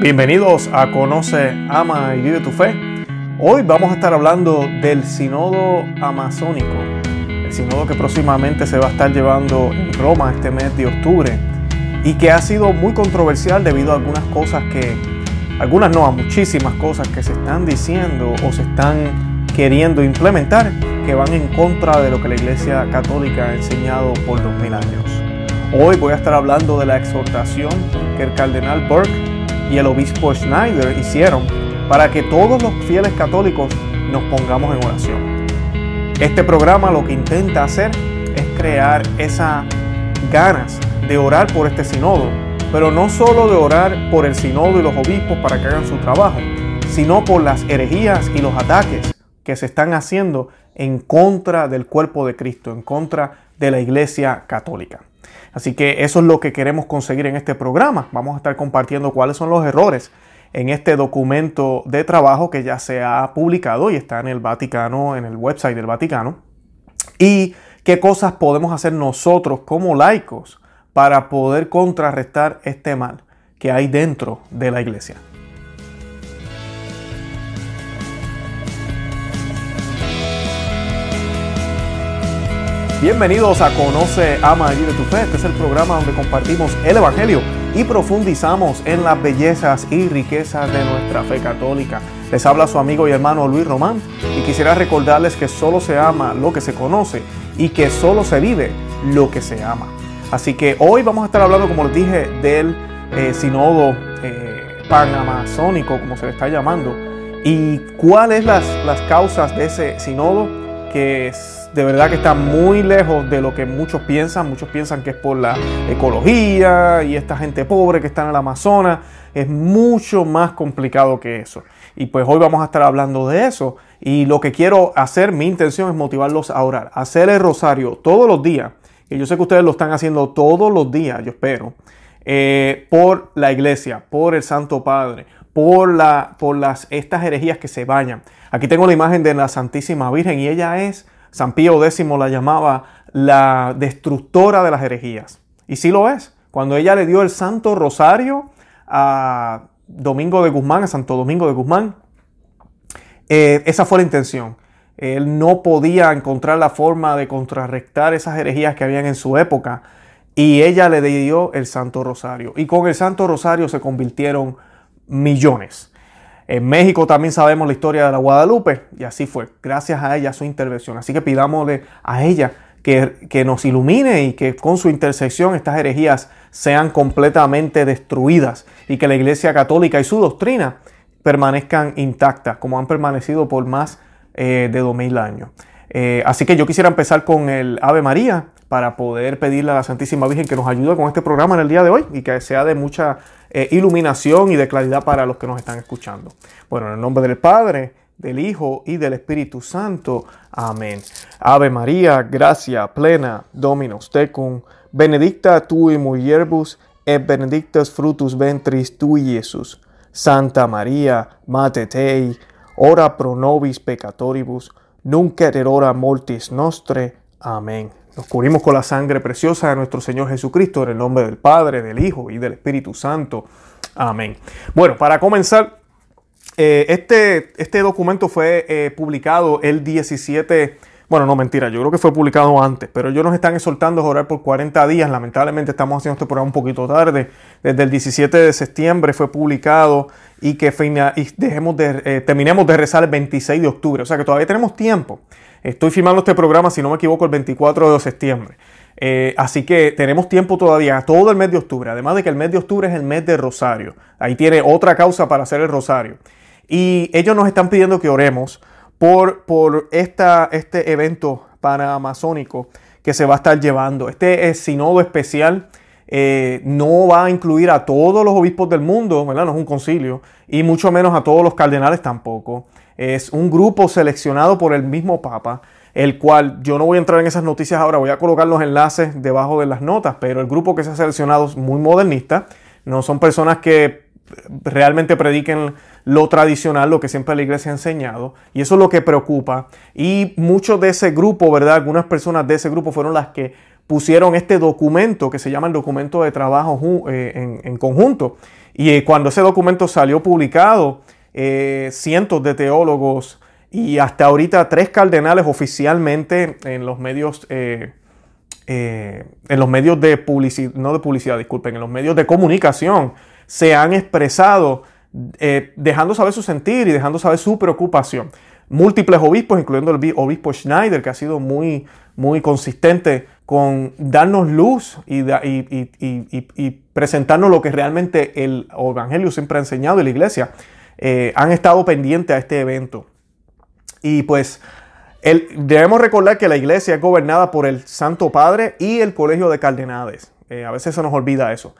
Bienvenidos a Conoce, Ama y Vive tu Fe. Hoy vamos a estar hablando del Sinodo Amazónico, el Sinodo que próximamente se va a estar llevando en Roma este mes de octubre y que ha sido muy controversial debido a algunas cosas que, algunas no, a muchísimas cosas que se están diciendo o se están queriendo implementar que van en contra de lo que la Iglesia Católica ha enseñado por dos mil años. Hoy voy a estar hablando de la exhortación que el cardenal Burke y el obispo Schneider hicieron para que todos los fieles católicos nos pongamos en oración. Este programa lo que intenta hacer es crear esas ganas de orar por este sinodo, pero no solo de orar por el sinodo y los obispos para que hagan su trabajo, sino por las herejías y los ataques que se están haciendo en contra del cuerpo de Cristo, en contra de la Iglesia Católica. Así que eso es lo que queremos conseguir en este programa. Vamos a estar compartiendo cuáles son los errores en este documento de trabajo que ya se ha publicado y está en el Vaticano, en el website del Vaticano. Y qué cosas podemos hacer nosotros como laicos para poder contrarrestar este mal que hay dentro de la iglesia. Bienvenidos a Conoce, Ama y Vive tu Fe. Este es el programa donde compartimos el Evangelio y profundizamos en las bellezas y riquezas de nuestra fe católica. Les habla su amigo y hermano Luis Román y quisiera recordarles que solo se ama lo que se conoce y que solo se vive lo que se ama. Así que hoy vamos a estar hablando, como les dije, del eh, sinodo eh, panamazónico, como se le está llamando, y cuáles las, las causas de ese sinodo que es de verdad que está muy lejos de lo que muchos piensan. Muchos piensan que es por la ecología y esta gente pobre que está en el Amazonas. Es mucho más complicado que eso. Y pues hoy vamos a estar hablando de eso. Y lo que quiero hacer, mi intención es motivarlos a orar, hacer el rosario todos los días. Y yo sé que ustedes lo están haciendo todos los días, yo espero. Eh, por la iglesia, por el Santo Padre, por, la, por las, estas herejías que se bañan. Aquí tengo la imagen de la Santísima Virgen y ella es San Pío X la llamaba la destructora de las herejías. Y sí lo es. Cuando ella le dio el Santo Rosario a Domingo de Guzmán, a Santo Domingo de Guzmán, eh, esa fue la intención. Él no podía encontrar la forma de contrarrestar esas herejías que habían en su época y ella le dio el Santo Rosario. Y con el Santo Rosario se convirtieron millones. En México también sabemos la historia de la Guadalupe y así fue, gracias a ella su intervención. Así que pidámosle a ella que, que, nos ilumine y que con su intersección estas herejías sean completamente destruidas y que la Iglesia Católica y su doctrina permanezcan intactas como han permanecido por más eh, de dos mil años. Eh, así que yo quisiera empezar con el Ave María para poder pedirle a la Santísima Virgen que nos ayude con este programa en el día de hoy y que sea de mucha eh, iluminación y de claridad para los que nos están escuchando. Bueno, en el nombre del Padre, del Hijo y del Espíritu Santo. Amén. Ave María, gracia plena, Dominus tecum, benedicta tui mulierbus, et benedictus frutus ventris tui, Jesús. Santa María, Mate Tei, ora pro nobis peccatoribus, nunc et erora mortis nostre. Amén. Nos cubrimos con la sangre preciosa de nuestro Señor Jesucristo en el nombre del Padre, del Hijo y del Espíritu Santo. Amén. Bueno, para comenzar, eh, este, este documento fue eh, publicado el 17, bueno, no mentira, yo creo que fue publicado antes, pero ellos nos están exhortando a orar por 40 días. Lamentablemente estamos haciendo este programa un poquito tarde. Desde el 17 de septiembre fue publicado y que dejemos de, eh, terminemos de rezar el 26 de octubre. O sea que todavía tenemos tiempo. Estoy filmando este programa, si no me equivoco, el 24 de septiembre. Eh, así que tenemos tiempo todavía, todo el mes de octubre. Además de que el mes de octubre es el mes de Rosario. Ahí tiene otra causa para hacer el Rosario. Y ellos nos están pidiendo que oremos por, por esta, este evento panamazónico que se va a estar llevando. Este es sinodo especial. Eh, no va a incluir a todos los obispos del mundo, ¿verdad? No es un concilio, y mucho menos a todos los cardenales tampoco es un grupo seleccionado por el mismo Papa, el cual yo no voy a entrar en esas noticias ahora, voy a colocar los enlaces debajo de las notas, pero el grupo que se ha seleccionado es muy modernista, no son personas que realmente prediquen lo tradicional, lo que siempre la iglesia ha enseñado, y eso es lo que preocupa. Y muchos de ese grupo, ¿verdad? Algunas personas de ese grupo fueron las que pusieron este documento que se llama el documento de trabajo eh, en, en conjunto Y cuando ese documento salió publicado, cientos de teólogos y hasta ahorita tres cardenales oficialmente en los medios, en los medios de publicidad, no de publicidad, disculpen, en los medios de comunicación se han expresado dejando saber su sentir y dejando saber su preocupación. Múltiples obispos, incluyendo el obispo Schneider, que ha sido muy, muy consistente con darnos luz y, presentarnos lo que realmente el Evangelio siempre ha enseñado y la iglesia, eh, han estado pendientes a este evento. Y pues debemos recordar que la iglesia es gobernada por el Santo Padre y el Colegio de Cardenales. Eh, a veces se nos olvida eso.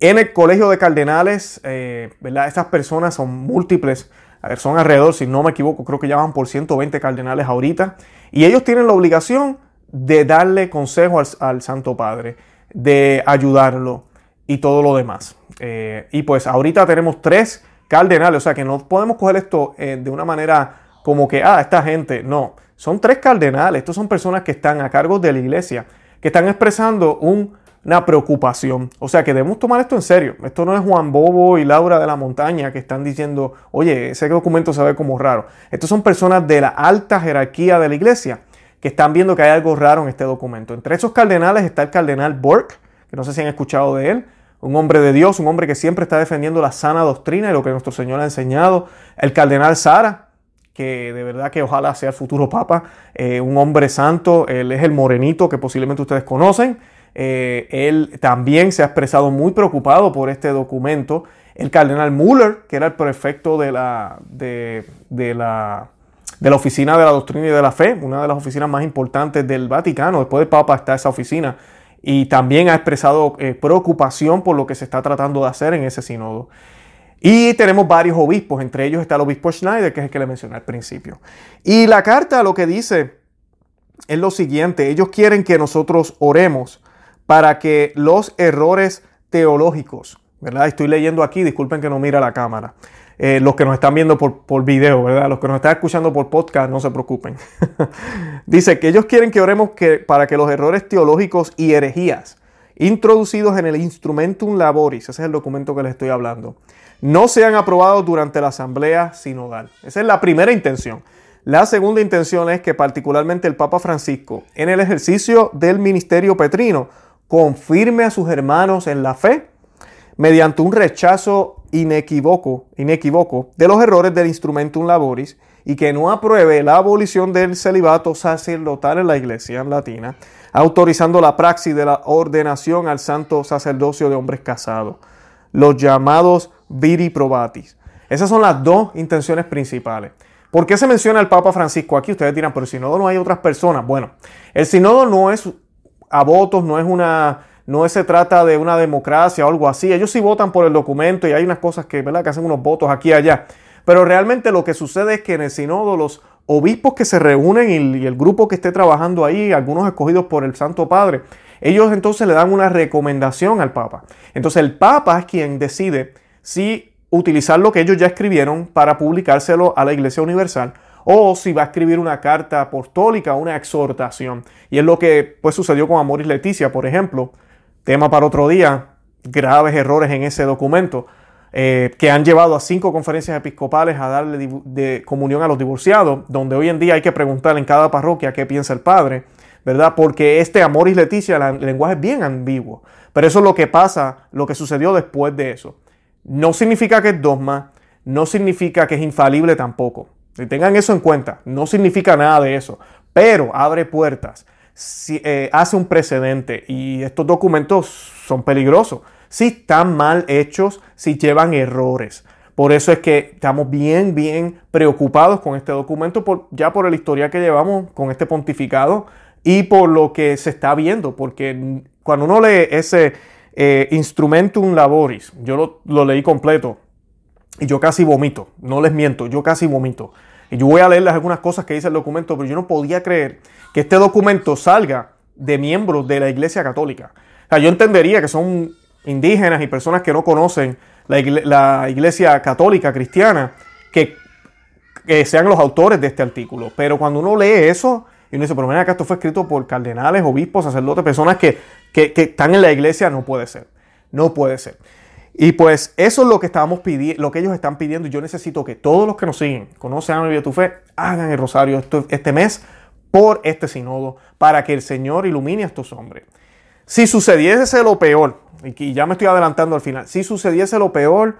En el Colegio de Cardenales, eh, ¿verdad? Estas personas son múltiples son alrededor, si no me equivoco, creo que ya van por 120 cardenales ahorita. Y ellos tienen la obligación de darle consejo al, Santo Padre, de ayudarlo y todo lo demás. Eh, y pues ahorita tenemos tres cardenales, o sea que no podemos coger esto eh, de una manera como que, ah, esta gente, no, son tres cardenales, estos son personas que están a cargo de la iglesia, que están expresando un una preocupación. O sea que debemos tomar esto en serio. Esto no es Juan Bobo y Laura de la Montaña que están diciendo, oye, ese documento se ve como raro. Estos son personas de la alta jerarquía de la iglesia que están viendo que hay algo raro en este documento. Entre esos cardenales está el cardenal Burke, que no sé si han escuchado de él, un hombre de Dios, un hombre que siempre está defendiendo la sana doctrina y lo que nuestro Señor ha enseñado. El cardenal Sara, que de verdad que ojalá sea el futuro papa, eh, un hombre santo, él es el morenito que posiblemente ustedes conocen. Eh, él también se ha expresado muy preocupado por este documento. El cardenal Muller, que era el prefecto de la, de, la, de la Oficina de la Doctrina y de la Fe, una de las oficinas más importantes del Vaticano, después del Papa está esa oficina, y también ha expresado eh, preocupación por lo que se está tratando de hacer en ese sínodo. Y tenemos varios obispos, entre ellos está el obispo Schneider, que es el que le mencioné al principio. Y la carta lo que dice es lo siguiente, ellos quieren que nosotros oremos para que los errores teológicos, ¿verdad? Estoy leyendo aquí, disculpen que no mira la cámara. Eh, los que nos están viendo por, por, video, ¿verdad? Los que nos están escuchando por podcast, no se preocupen. Dice que ellos quieren que oremos que, para que los errores teológicos y herejías introducidos en el Instrumentum Laboris, ese es el documento que les estoy hablando, no sean aprobados durante la asamblea sinodal. Esa es la primera intención. La segunda intención es que particularmente el Papa Francisco, en el ejercicio del ministerio petrino, confirme a sus hermanos en la fe mediante un rechazo inequívoco, inequívoco de los errores del instrumentum laboris y que no apruebe la abolición del celibato sacerdotal en la iglesia latina, autorizando la praxis de la ordenación al santo sacerdocio de hombres casados, los llamados viri probatis. Esas son las dos intenciones principales. ¿Por qué se menciona el Papa Francisco aquí? Ustedes dirán, pero el sinodo no hay otras personas. Bueno, el sinodo no es a votos, no es una, no se trata de una democracia o algo así. Ellos sí votan por el documento y hay unas cosas que, ¿verdad? que hacen unos votos aquí y allá. Pero realmente lo que sucede es que en el sínodo los obispos que se reúnen y, el grupo que esté trabajando ahí, algunos escogidos por el Santo Padre, ellos entonces le dan una recomendación al Papa. Entonces el Papa es quien decide si utilizar lo que ellos ya escribieron para publicárselo a la Iglesia Universal o si va a escribir una carta apostólica, una exhortación. Y es lo que pues sucedió con Amoris Leticia, por ejemplo, tema para otro día, graves errores en ese documento, eh, que han llevado a cinco conferencias episcopales a darle de comunión a los divorciados, donde hoy en día hay que preguntar en cada parroquia qué piensa el padre, ¿verdad? Porque este Amoris Leticia, el lenguaje es bien ambiguo, pero eso es lo que pasa, lo que sucedió después de eso. No significa que es dogma, no significa que es infalible tampoco. Tengan eso en cuenta, no significa nada de eso, pero abre puertas, si, eh, hace un precedente y estos documentos son peligrosos. Si están mal hechos, si llevan errores. Por eso es que estamos bien, bien preocupados con este documento, ya por el historial que llevamos con este pontificado y por lo que se está viendo, porque cuando uno lee ese eh, Instrumentum Laboris, yo lo, lo leí completo, y yo casi vomito, no les miento, yo casi vomito. Y yo voy a leerles algunas cosas que dice el documento, pero yo no podía creer que este documento salga de miembros de la Iglesia Católica. O sea, yo entendería que son indígenas y personas que no conocen la, Iglesia Católica Cristiana que, sean los autores de este artículo. Pero cuando uno lee eso, y uno dice, pero mira que esto fue escrito por cardenales, obispos, sacerdotes, personas que, que están en la iglesia, no puede ser. No puede ser. Y pues eso es lo que estábamos pidiendo, lo que ellos están pidiendo. Yo necesito que todos los que nos siguen, conocen a mi tu fe, hagan el rosario este mes por este sinodo, para que el Señor ilumine a estos hombres. Si sucediese lo peor, y ya me estoy adelantando al final, si sucediese lo peor,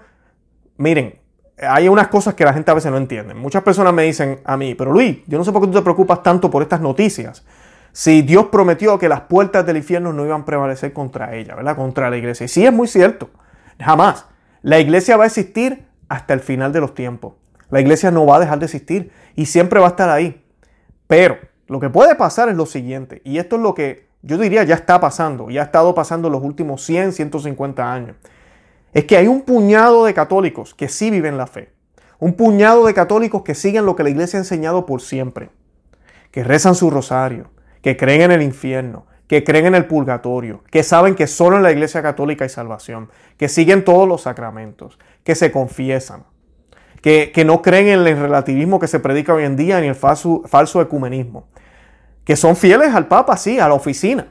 miren, hay unas cosas que la gente a veces no entiende. Muchas personas me dicen a mí, pero Luis, yo no sé por qué tú te preocupas tanto por estas noticias. Si Dios prometió que las puertas del infierno no iban a prevalecer contra ella, ¿verdad? Contra la iglesia. Y sí es muy cierto. Jamás. La iglesia va a existir hasta el final de los tiempos. La iglesia no va a dejar de existir y siempre va a estar ahí. Pero lo que puede pasar es lo siguiente, y esto es lo que yo diría ya está pasando, ya ha estado pasando los últimos 100, 150 años es que hay un puñado de católicos que sí viven la fe. Un puñado de católicos que siguen lo que la iglesia ha enseñado por siempre. Que rezan su rosario, que creen en el infierno, que creen en el purgatorio, que saben que solo en la iglesia católica hay salvación, que siguen todos los sacramentos, que se confiesan, que, no creen en el relativismo que se predica hoy en día ni el falso, falso ecumenismo, que son fieles al Papa, sí, a la oficina,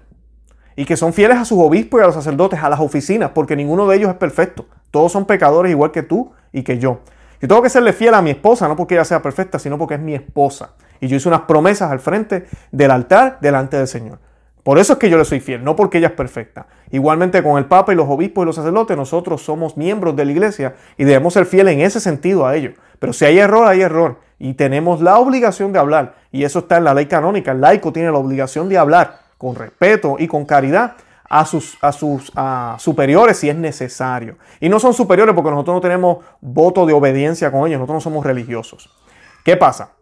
y que son fieles a sus obispos y a los sacerdotes, a las oficinas, porque ninguno de ellos es perfecto. Todos son pecadores igual que tú y que yo. Yo tengo que serle fiel a mi esposa, no porque ella sea perfecta, sino porque es mi esposa. Y yo hice unas promesas al frente del altar delante del Señor. Por eso es que yo le soy fiel, no porque ella es perfecta. Igualmente con el Papa y los obispos y los sacerdotes, nosotros somos miembros de la iglesia y debemos ser fieles en ese sentido a ellos. Pero si hay error, hay error. Y tenemos la obligación de hablar. Y eso está en la ley canónica. El laico tiene la obligación de hablar con respeto y con caridad a sus, a sus superiores si es necesario. Y no son superiores porque nosotros no tenemos voto de obediencia con ellos, nosotros no somos religiosos. ¿Qué pasa?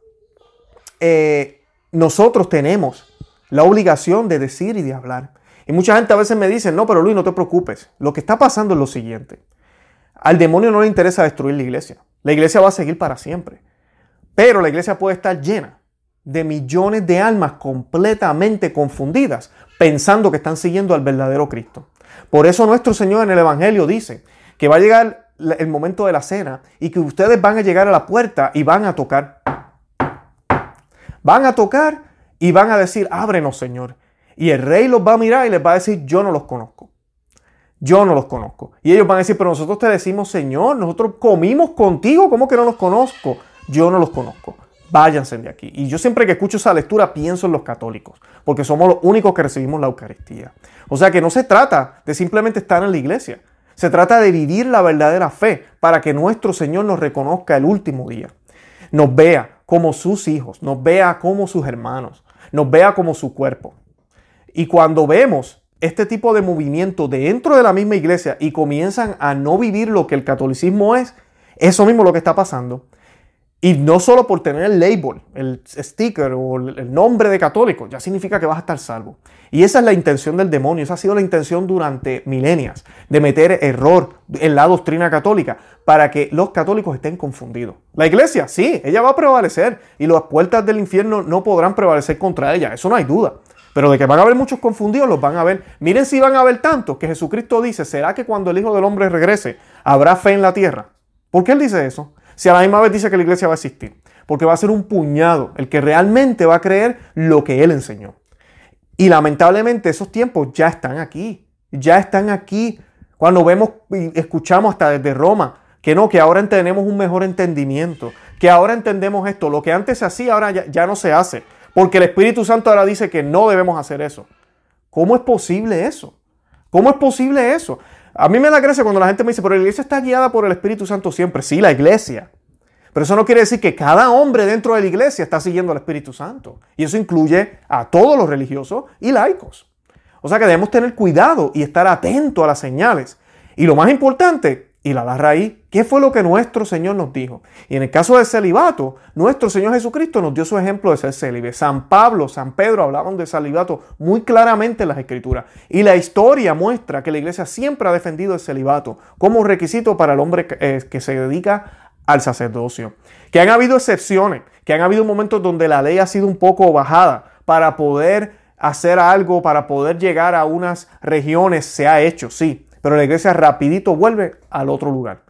Eh, nosotros tenemos la obligación de decir y de hablar. Y mucha gente a veces me dice, no, pero Luis, no te preocupes. Lo que está pasando es lo siguiente. Al demonio no le interesa destruir la iglesia. La iglesia va a seguir para siempre. Pero la iglesia puede estar llena de millones de almas completamente confundidas, pensando que están siguiendo al verdadero Cristo. Por eso nuestro Señor en el Evangelio dice que va a llegar el momento de la cena y que ustedes van a llegar a la puerta y van a tocar. Van a tocar y van a decir, ábrenos Señor. Y el rey los va a mirar y les va a decir, yo no los conozco. Yo no los conozco. Y ellos van a decir, pero nosotros te decimos, Señor, nosotros comimos contigo, ¿cómo que no los conozco? Yo no los conozco váyanse de aquí. Y yo siempre que escucho esa lectura pienso en los católicos, porque somos los únicos que recibimos la Eucaristía. O sea que no se trata de simplemente estar en la iglesia, se trata de vivir la verdadera fe para que nuestro Señor nos reconozca el último día, nos vea como sus hijos, nos vea como sus hermanos, nos vea como su cuerpo. Y cuando vemos este tipo de movimiento dentro de la misma iglesia y comienzan a no vivir lo que el catolicismo es, eso mismo lo que está pasando. Y no solo por tener el label, el sticker o el nombre de católico, ya significa que vas a estar salvo. Y esa es la intención del demonio, esa ha sido la intención durante milenias, de meter error en la doctrina católica para que los católicos estén confundidos. La iglesia, sí, ella va a prevalecer y las puertas del infierno no podrán prevalecer contra ella, eso no hay duda. Pero de que van a haber muchos confundidos, los van a ver. Miren si van a haber tantos que Jesucristo dice, ¿será que cuando el Hijo del Hombre regrese habrá fe en la tierra? ¿Por qué él dice eso? Si a la misma vez dice que la iglesia va a existir. Porque va a ser un puñado el que realmente va a creer lo que él enseñó. Y lamentablemente esos tiempos ya están aquí. Ya están aquí. Cuando vemos y escuchamos hasta desde Roma que no, que ahora tenemos un mejor entendimiento, que ahora entendemos esto, lo que antes se hacía ahora ya, ya no se hace, porque el Espíritu Santo ahora dice que no debemos hacer eso. ¿Cómo es posible eso? ¿Cómo es posible eso? A mí me da gracia cuando la gente me dice, pero la iglesia está guiada por el Espíritu Santo siempre. Sí, la iglesia. Pero eso no quiere decir que cada hombre dentro de la iglesia está siguiendo al Espíritu Santo. Y eso incluye a todos los religiosos y laicos. O sea que debemos tener cuidado y estar atentos a las señales. Y lo más importante, y la da raíz, ¿qué fue lo que nuestro Señor nos dijo? Y en el caso del celibato, nuestro Señor Jesucristo nos dio su ejemplo de ser célibe. San Pablo, San Pedro hablaban de celibato muy claramente en las Escrituras. Y la historia muestra que la iglesia siempre ha defendido el celibato como requisito para el hombre que eh, se dedica al sacerdocio. Que han habido excepciones, que han habido momentos donde la ley ha sido un poco bajada para poder hacer algo, para poder llegar a unas regiones, se ha hecho, sí pero la iglesia rapidito vuelve al otro lugar.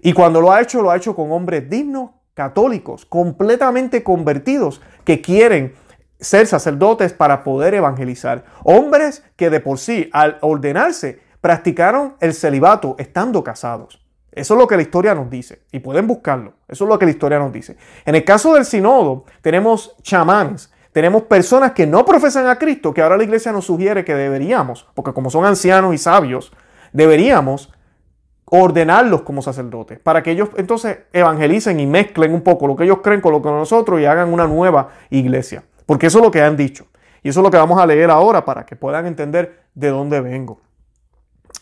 Y cuando lo ha hecho, lo ha hecho con hombres dignos, católicos, completamente convertidos, que quieren ser sacerdotes para poder evangelizar. Hombres que de por sí, al ordenarse, practicaron el celibato estando casados. Eso es lo que la historia nos dice. Y pueden buscarlo. Eso es lo que la historia nos dice. En el caso del sinodo, tenemos chamanes. Tenemos personas que no profesan a Cristo, que ahora la iglesia nos sugiere que deberíamos, porque como son ancianos y sabios, deberíamos ordenarlos como sacerdotes, para que ellos entonces evangelicen y mezclen un poco lo que ellos creen con lo que nosotros y hagan una nueva iglesia. Porque eso es lo que han dicho. Y eso es lo que vamos a leer ahora para que puedan entender de dónde vengo.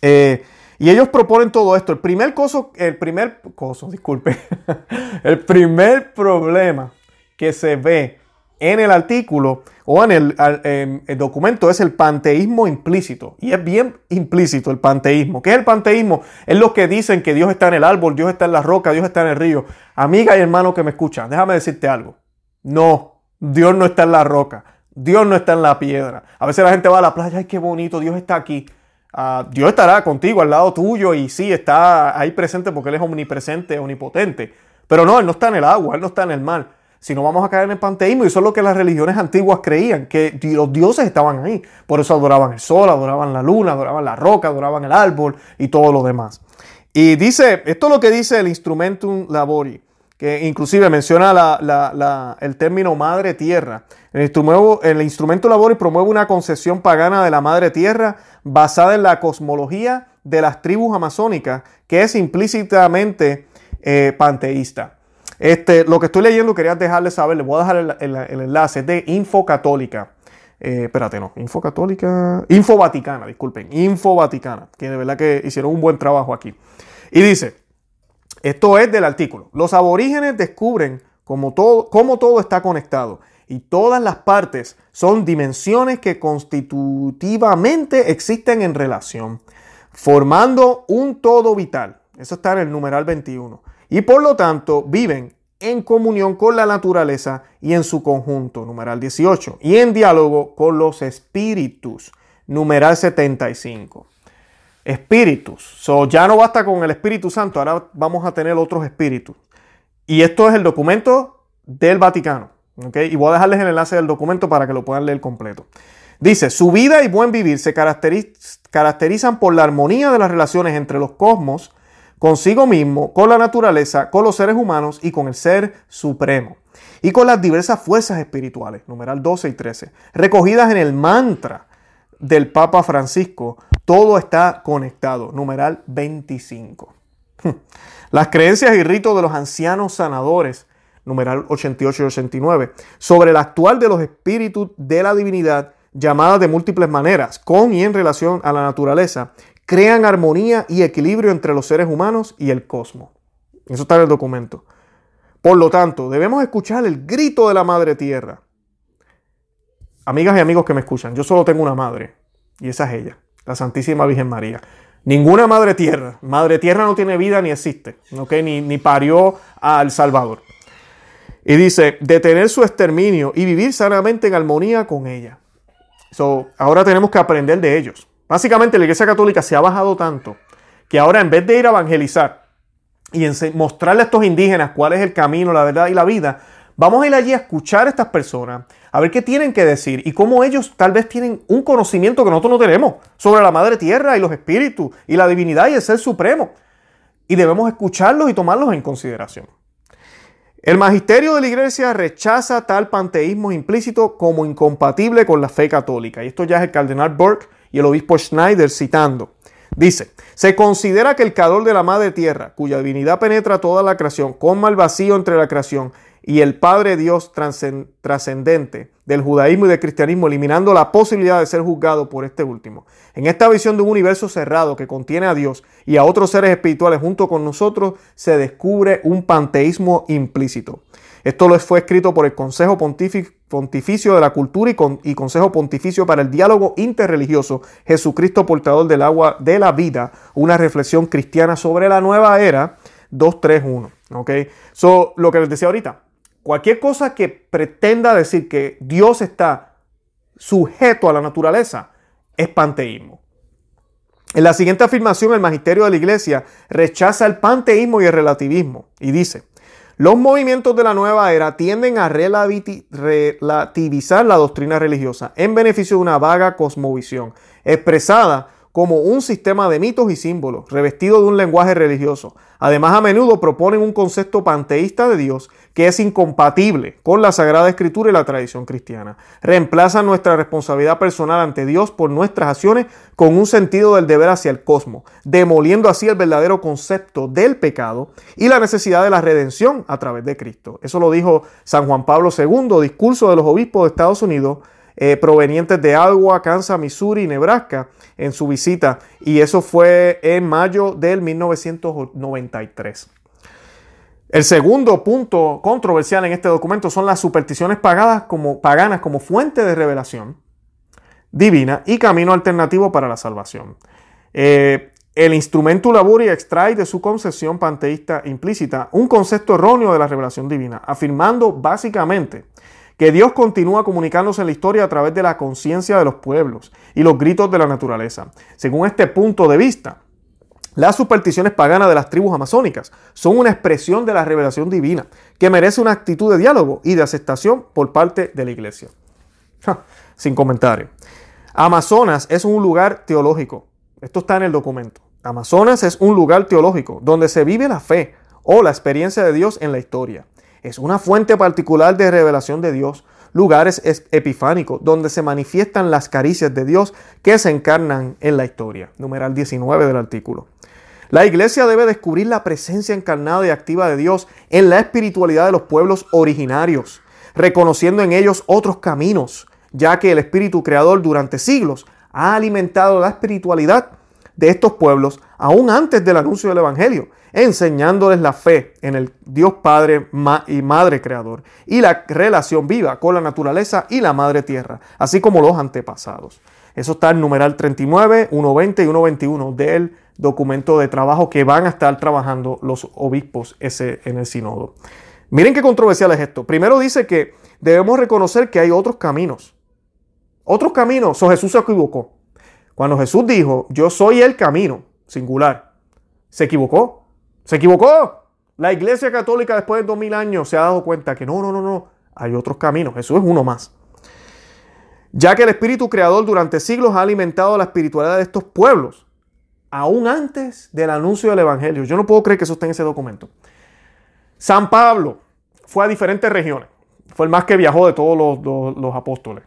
Eh, y ellos proponen todo esto. El primer coso, el primer coso, disculpe, el primer problema que se ve en el artículo o en el, documento es el panteísmo implícito. Y es bien implícito el panteísmo. ¿Qué es el panteísmo? Es lo que dicen que Dios está en el árbol, Dios está en la roca, Dios está en el río. Amiga y hermano que me escuchan, déjame decirte algo. No, Dios no está en la roca. Dios no está en la piedra. A veces la gente va a la playa, ay, qué bonito, Dios está aquí. Ah, Dios estará contigo, al lado tuyo, y sí, está ahí presente porque Él es omnipresente, omnipotente. Pero no, Él no está en el agua, Él no está en el mar si no vamos a caer en el panteísmo. Y eso es lo que las religiones antiguas creían, que los dioses estaban ahí. Por eso adoraban el sol, adoraban la luna, adoraban la roca, adoraban el árbol y todo lo demás. Y dice, esto es lo que dice el Instrumentum Labori, que inclusive menciona el término madre tierra. El instrumento, el instrumento Labori promueve una concepción pagana de la madre tierra basada en la cosmología de las tribus amazónicas, que es implícitamente eh, panteísta. Este, lo que estoy leyendo quería dejarles saber, les voy a dejar el, enlace, de Info Católica. Eh, espérate, no, Info Católica, Info Vaticana, disculpen, Info Vaticana, que de verdad que hicieron un buen trabajo aquí. Y dice, esto es del artículo, los aborígenes descubren cómo todo está conectado y todas las partes son dimensiones que constitutivamente existen en relación, formando un todo vital. Eso está en el numeral 21 y por lo tanto viven en comunión con la naturaleza y en su conjunto, numeral 18, y en diálogo con los espíritus, numeral 75. Espíritus. So, ya no basta con el Espíritu Santo, ahora vamos a tener otros espíritus. Y esto es el documento del Vaticano. ¿okay? Y voy a dejarles el enlace del documento para que lo puedan leer completo. Dice, su vida y buen vivir se caracterizan por la armonía de las relaciones entre los cosmos, consigo mismo, con la naturaleza, con los seres humanos y con el ser supremo. Y con las diversas fuerzas espirituales, numeral 12 y 13, recogidas en el mantra del Papa Francisco, todo está conectado, numeral 25. Las creencias y ritos de los ancianos sanadores, numeral 88 y 89, sobre el actual de los espíritus de la divinidad, llamadas de múltiples maneras, con y en relación a la naturaleza, crean armonía y equilibrio entre los seres humanos y el cosmos. Eso está en el documento. Por lo tanto, debemos escuchar el grito de la Madre Tierra. Amigas y amigos que me escuchan, yo solo tengo una madre, y esa es ella, la Santísima Virgen María. Ninguna Madre Tierra. Madre Tierra no tiene vida ni existe, ni, ni parió al Salvador. Y dice, detener su exterminio y vivir sanamente en armonía con ella. Ahora tenemos que aprender de ellos. Básicamente la Iglesia Católica se ha bajado tanto que ahora en vez de ir a evangelizar y mostrarle a estos indígenas cuál es el camino, la verdad y la vida, vamos a ir allí a escuchar a estas personas, a ver qué tienen que decir y cómo ellos tal vez tienen un conocimiento que nosotros no tenemos sobre la Madre Tierra y los espíritus y la divinidad y el Ser Supremo. Y debemos escucharlos y tomarlos en consideración. El magisterio de la iglesia rechaza tal panteísmo implícito como incompatible con la fe católica. Y esto ya es el cardenal Burke y el obispo Schneider citando. Dice, se considera que el calor de la madre tierra, cuya divinidad penetra toda la creación, coma el vacío entre la creación y el Padre Dios trascendente del judaísmo y del cristianismo, eliminando la posibilidad de ser juzgado por este último. En esta visión de un universo cerrado que contiene a Dios y a otros seres espirituales junto con nosotros, se descubre un panteísmo implícito. Esto lo fue escrito por el Consejo Pontificio de la Cultura y, Consejo Pontificio para el Diálogo Interreligioso, Jesucristo Portador del Agua de la Vida, una reflexión cristiana sobre la nueva era 231. ¿Ok? So, lo que les decía ahorita, cualquier cosa que pretenda decir que Dios está sujeto a la naturaleza es panteísmo. En la siguiente afirmación, el magisterio de la iglesia rechaza el panteísmo y el relativismo y dice, los movimientos de la nueva era tienden a relativizar la doctrina religiosa en beneficio de una vaga cosmovisión, expresada como un sistema de mitos y símbolos, revestido de un lenguaje religioso. Además, a menudo proponen un concepto panteísta de Dios que es incompatible con la Sagrada Escritura y la tradición cristiana. Reemplazan nuestra responsabilidad personal ante Dios por nuestras acciones con un sentido del deber hacia el cosmos, demoliendo así el verdadero concepto del pecado y la necesidad de la redención a través de Cristo. Eso lo dijo San Juan Pablo II, discurso de los obispos de Estados Unidos, eh, provenientes de Iowa, Kansas, Missouri y Nebraska en su visita. Y eso fue en mayo del 1993. El segundo punto controversial en este documento son las supersticiones pagadas como, paganas como fuente de revelación divina y camino alternativo para la salvación. Eh, el instrumento laboria extrae de su concepción panteísta implícita un concepto erróneo de la revelación divina, afirmando básicamente que Dios continúa comunicándose en la historia a través de la conciencia de los pueblos y los gritos de la naturaleza. Según este punto de vista, las supersticiones paganas de las tribus amazónicas son una expresión de la revelación divina que merece una actitud de diálogo y de aceptación por parte de la iglesia. Sin comentario. Amazonas es un lugar teológico. Esto está en el documento. Amazonas es un lugar teológico donde se vive la fe o la experiencia de Dios en la historia es una fuente particular de revelación de Dios, lugares epifánicos donde se manifiestan las caricias de Dios que se encarnan en la historia. Numeral 19 del artículo. La iglesia debe descubrir la presencia encarnada y activa de Dios en la espiritualidad de los pueblos originarios, reconociendo en ellos otros caminos, ya que el espíritu creador durante siglos ha alimentado la espiritualidad de estos pueblos aún antes del anuncio del Evangelio enseñándoles la fe en el Dios Padre y Madre Creador y la relación viva con la naturaleza y la Madre Tierra, así como los antepasados. Eso está en numeral 39, 120 y 121 del documento de trabajo que van a estar trabajando los obispos en el sínodo. Miren qué controversial es esto. Primero dice que debemos reconocer que hay otros caminos. Otros caminos. So Jesús se equivocó. Cuando Jesús dijo, yo soy el camino, singular, se equivocó. Se equivocó. La Iglesia Católica después de 2000 años se ha dado cuenta que no, no, no, no. Hay otros caminos. Jesús es uno más. Ya que el Espíritu Creador durante siglos ha alimentado la espiritualidad de estos pueblos, aún antes del anuncio del Evangelio. Yo no puedo creer que eso esté en ese documento. San Pablo fue a diferentes regiones. Fue el más que viajó de todos los, los apóstoles.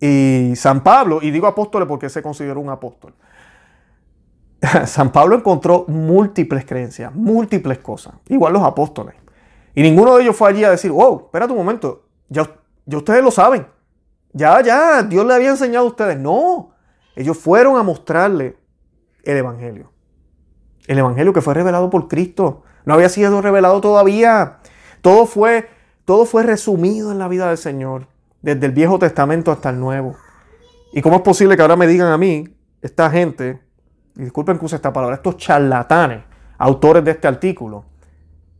Y San Pablo, y digo apóstoles porque se consideró un apóstol. San Pablo encontró múltiples creencias, múltiples cosas, igual los apóstoles. Y ninguno de ellos fue allí a decir, wow, espérate un momento, ya, ya ustedes lo saben. Ya, ya, Dios le había enseñado a ustedes. No, ellos fueron a mostrarle el Evangelio. El Evangelio que fue revelado por Cristo. No había sido revelado todavía. Todo fue, todo fue resumido en la vida del Señor, desde el Viejo Testamento hasta el Nuevo. ¿Y cómo es posible que ahora me digan a mí, esta gente, disculpen que use esta palabra, estos charlatanes, autores de este artículo,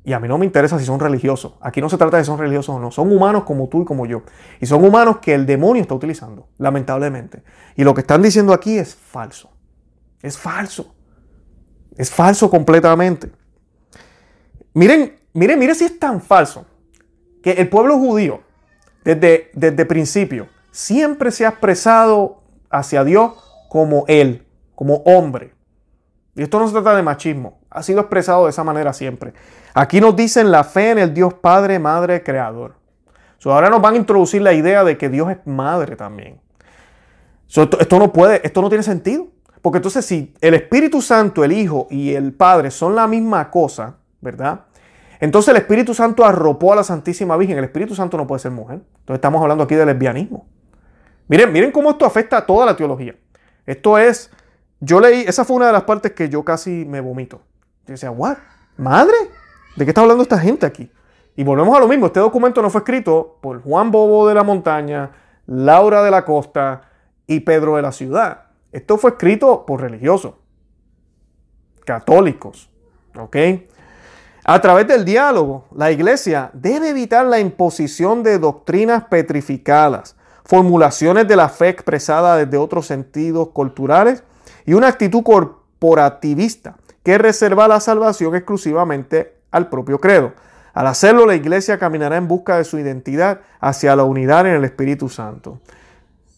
y a mí no me interesa si son religiosos. Aquí no se trata de si son religiosos o no. Son humanos como tú y como yo. Y son humanos que el demonio está utilizando, lamentablemente. Y lo que están diciendo aquí es falso. Es falso. Es falso completamente. Miren, miren, miren si es tan falso que el pueblo judío, desde, desde principio, siempre se ha expresado hacia Dios como Él, como hombre. Y esto no se trata de machismo, ha sido expresado de esa manera siempre. Aquí nos dicen la fe en el Dios Padre, Madre, Creador. ahora nos van a introducir la idea de que Dios es madre también. esto, no puede, esto no tiene sentido. Porque entonces si el Espíritu Santo, el Hijo y el Padre son la misma cosa, ¿verdad? Entonces el Espíritu Santo arropó a la Santísima Virgen. El Espíritu Santo no puede ser mujer. Entonces estamos hablando aquí de lesbianismo. Miren, miren cómo esto afecta a toda la teología. Esto es yo leí, esa fue una de las partes que yo casi me vomito. Yo decía, ¿what? ¿Madre? ¿De qué está hablando esta gente aquí? Y volvemos a lo mismo, este documento no fue escrito por Juan Bobo de la Montaña, Laura de la Costa y Pedro de la Ciudad. Esto fue escrito por religiosos, católicos, ¿ok? A través del diálogo, la iglesia debe evitar la imposición de doctrinas petrificadas, formulaciones de la fe expresada desde otros sentidos culturales y una actitud corporativista que reserva la salvación exclusivamente al propio credo. Al hacerlo, la iglesia caminará en busca de su identidad hacia la unidad en el Espíritu Santo.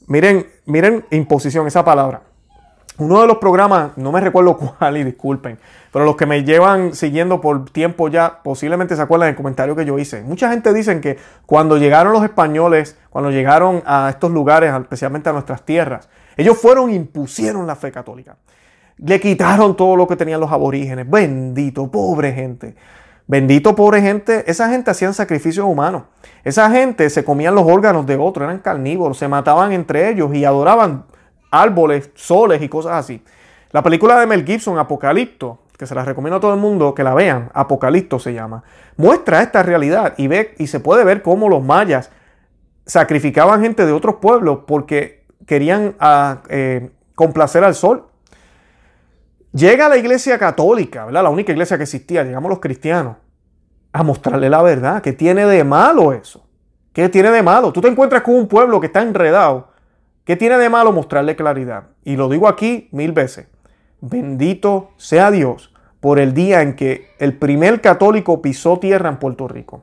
Miren, miren imposición, esa palabra. Uno de los programas, no me recuerdo cuál y disculpen, pero los que me llevan siguiendo por tiempo ya, posiblemente se acuerdan del comentario que yo hice. Mucha gente dice que cuando llegaron los españoles, cuando llegaron a estos lugares, especialmente a nuestras tierras, ellos fueron e impusieron la fe católica. Le quitaron todo lo que tenían los aborígenes. Bendito, pobre gente. Bendito, pobre gente. Esa gente hacían sacrificios humanos. Esa gente se comían los órganos de otros, eran carnívoros, se mataban entre ellos y adoraban árboles, soles y cosas así. La película de Mel Gibson, Apocalipto, que se la recomiendo a todo el mundo que la vean, Apocalipto se llama, muestra esta realidad y, ve, y se puede ver cómo los mayas sacrificaban gente de otros pueblos porque querían ah, eh, complacer al sol. Llega la iglesia católica, ¿verdad? La única iglesia que existía, llegamos los cristianos, a mostrarle la verdad. ¿Qué tiene de malo eso? ¿Qué tiene de malo? Tú te encuentras con un pueblo que está enredado ¿Qué tiene de malo mostrarle claridad? Y lo digo aquí mil veces. Bendito sea Dios por el día en que el primer católico pisó tierra en Puerto Rico.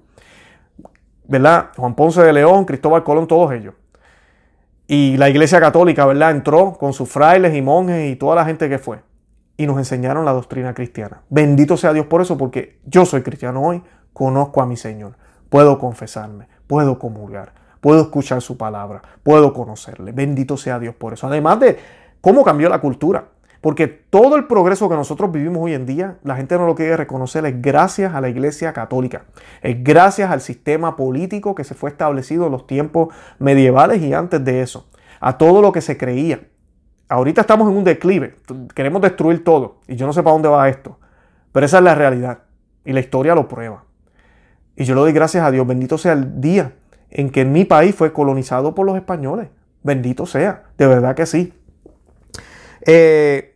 ¿Verdad? Juan Ponce de León, Cristóbal Colón, todos ellos. Y la iglesia católica, ¿verdad? Entró con sus frailes y monjes y toda la gente que fue. Y nos enseñaron la doctrina cristiana. Bendito sea Dios por eso, porque yo soy cristiano hoy, conozco a mi Señor, puedo confesarme, puedo comulgar puedo escuchar su palabra, puedo conocerle. Bendito sea Dios por eso. Además de cómo cambió la cultura. Porque todo el progreso que nosotros vivimos hoy en día, la gente no lo quiere reconocer, es gracias a la Iglesia Católica. Es gracias al sistema político que se fue establecido en los tiempos medievales y antes de eso. A todo lo que se creía. Ahorita estamos en un declive. Queremos destruir todo. Y yo no sé para dónde va esto. Pero esa es la realidad. Y la historia lo prueba. Y yo le doy gracias a Dios. Bendito sea el día en que mi país fue colonizado por los españoles. Bendito sea, de verdad que sí. Eh,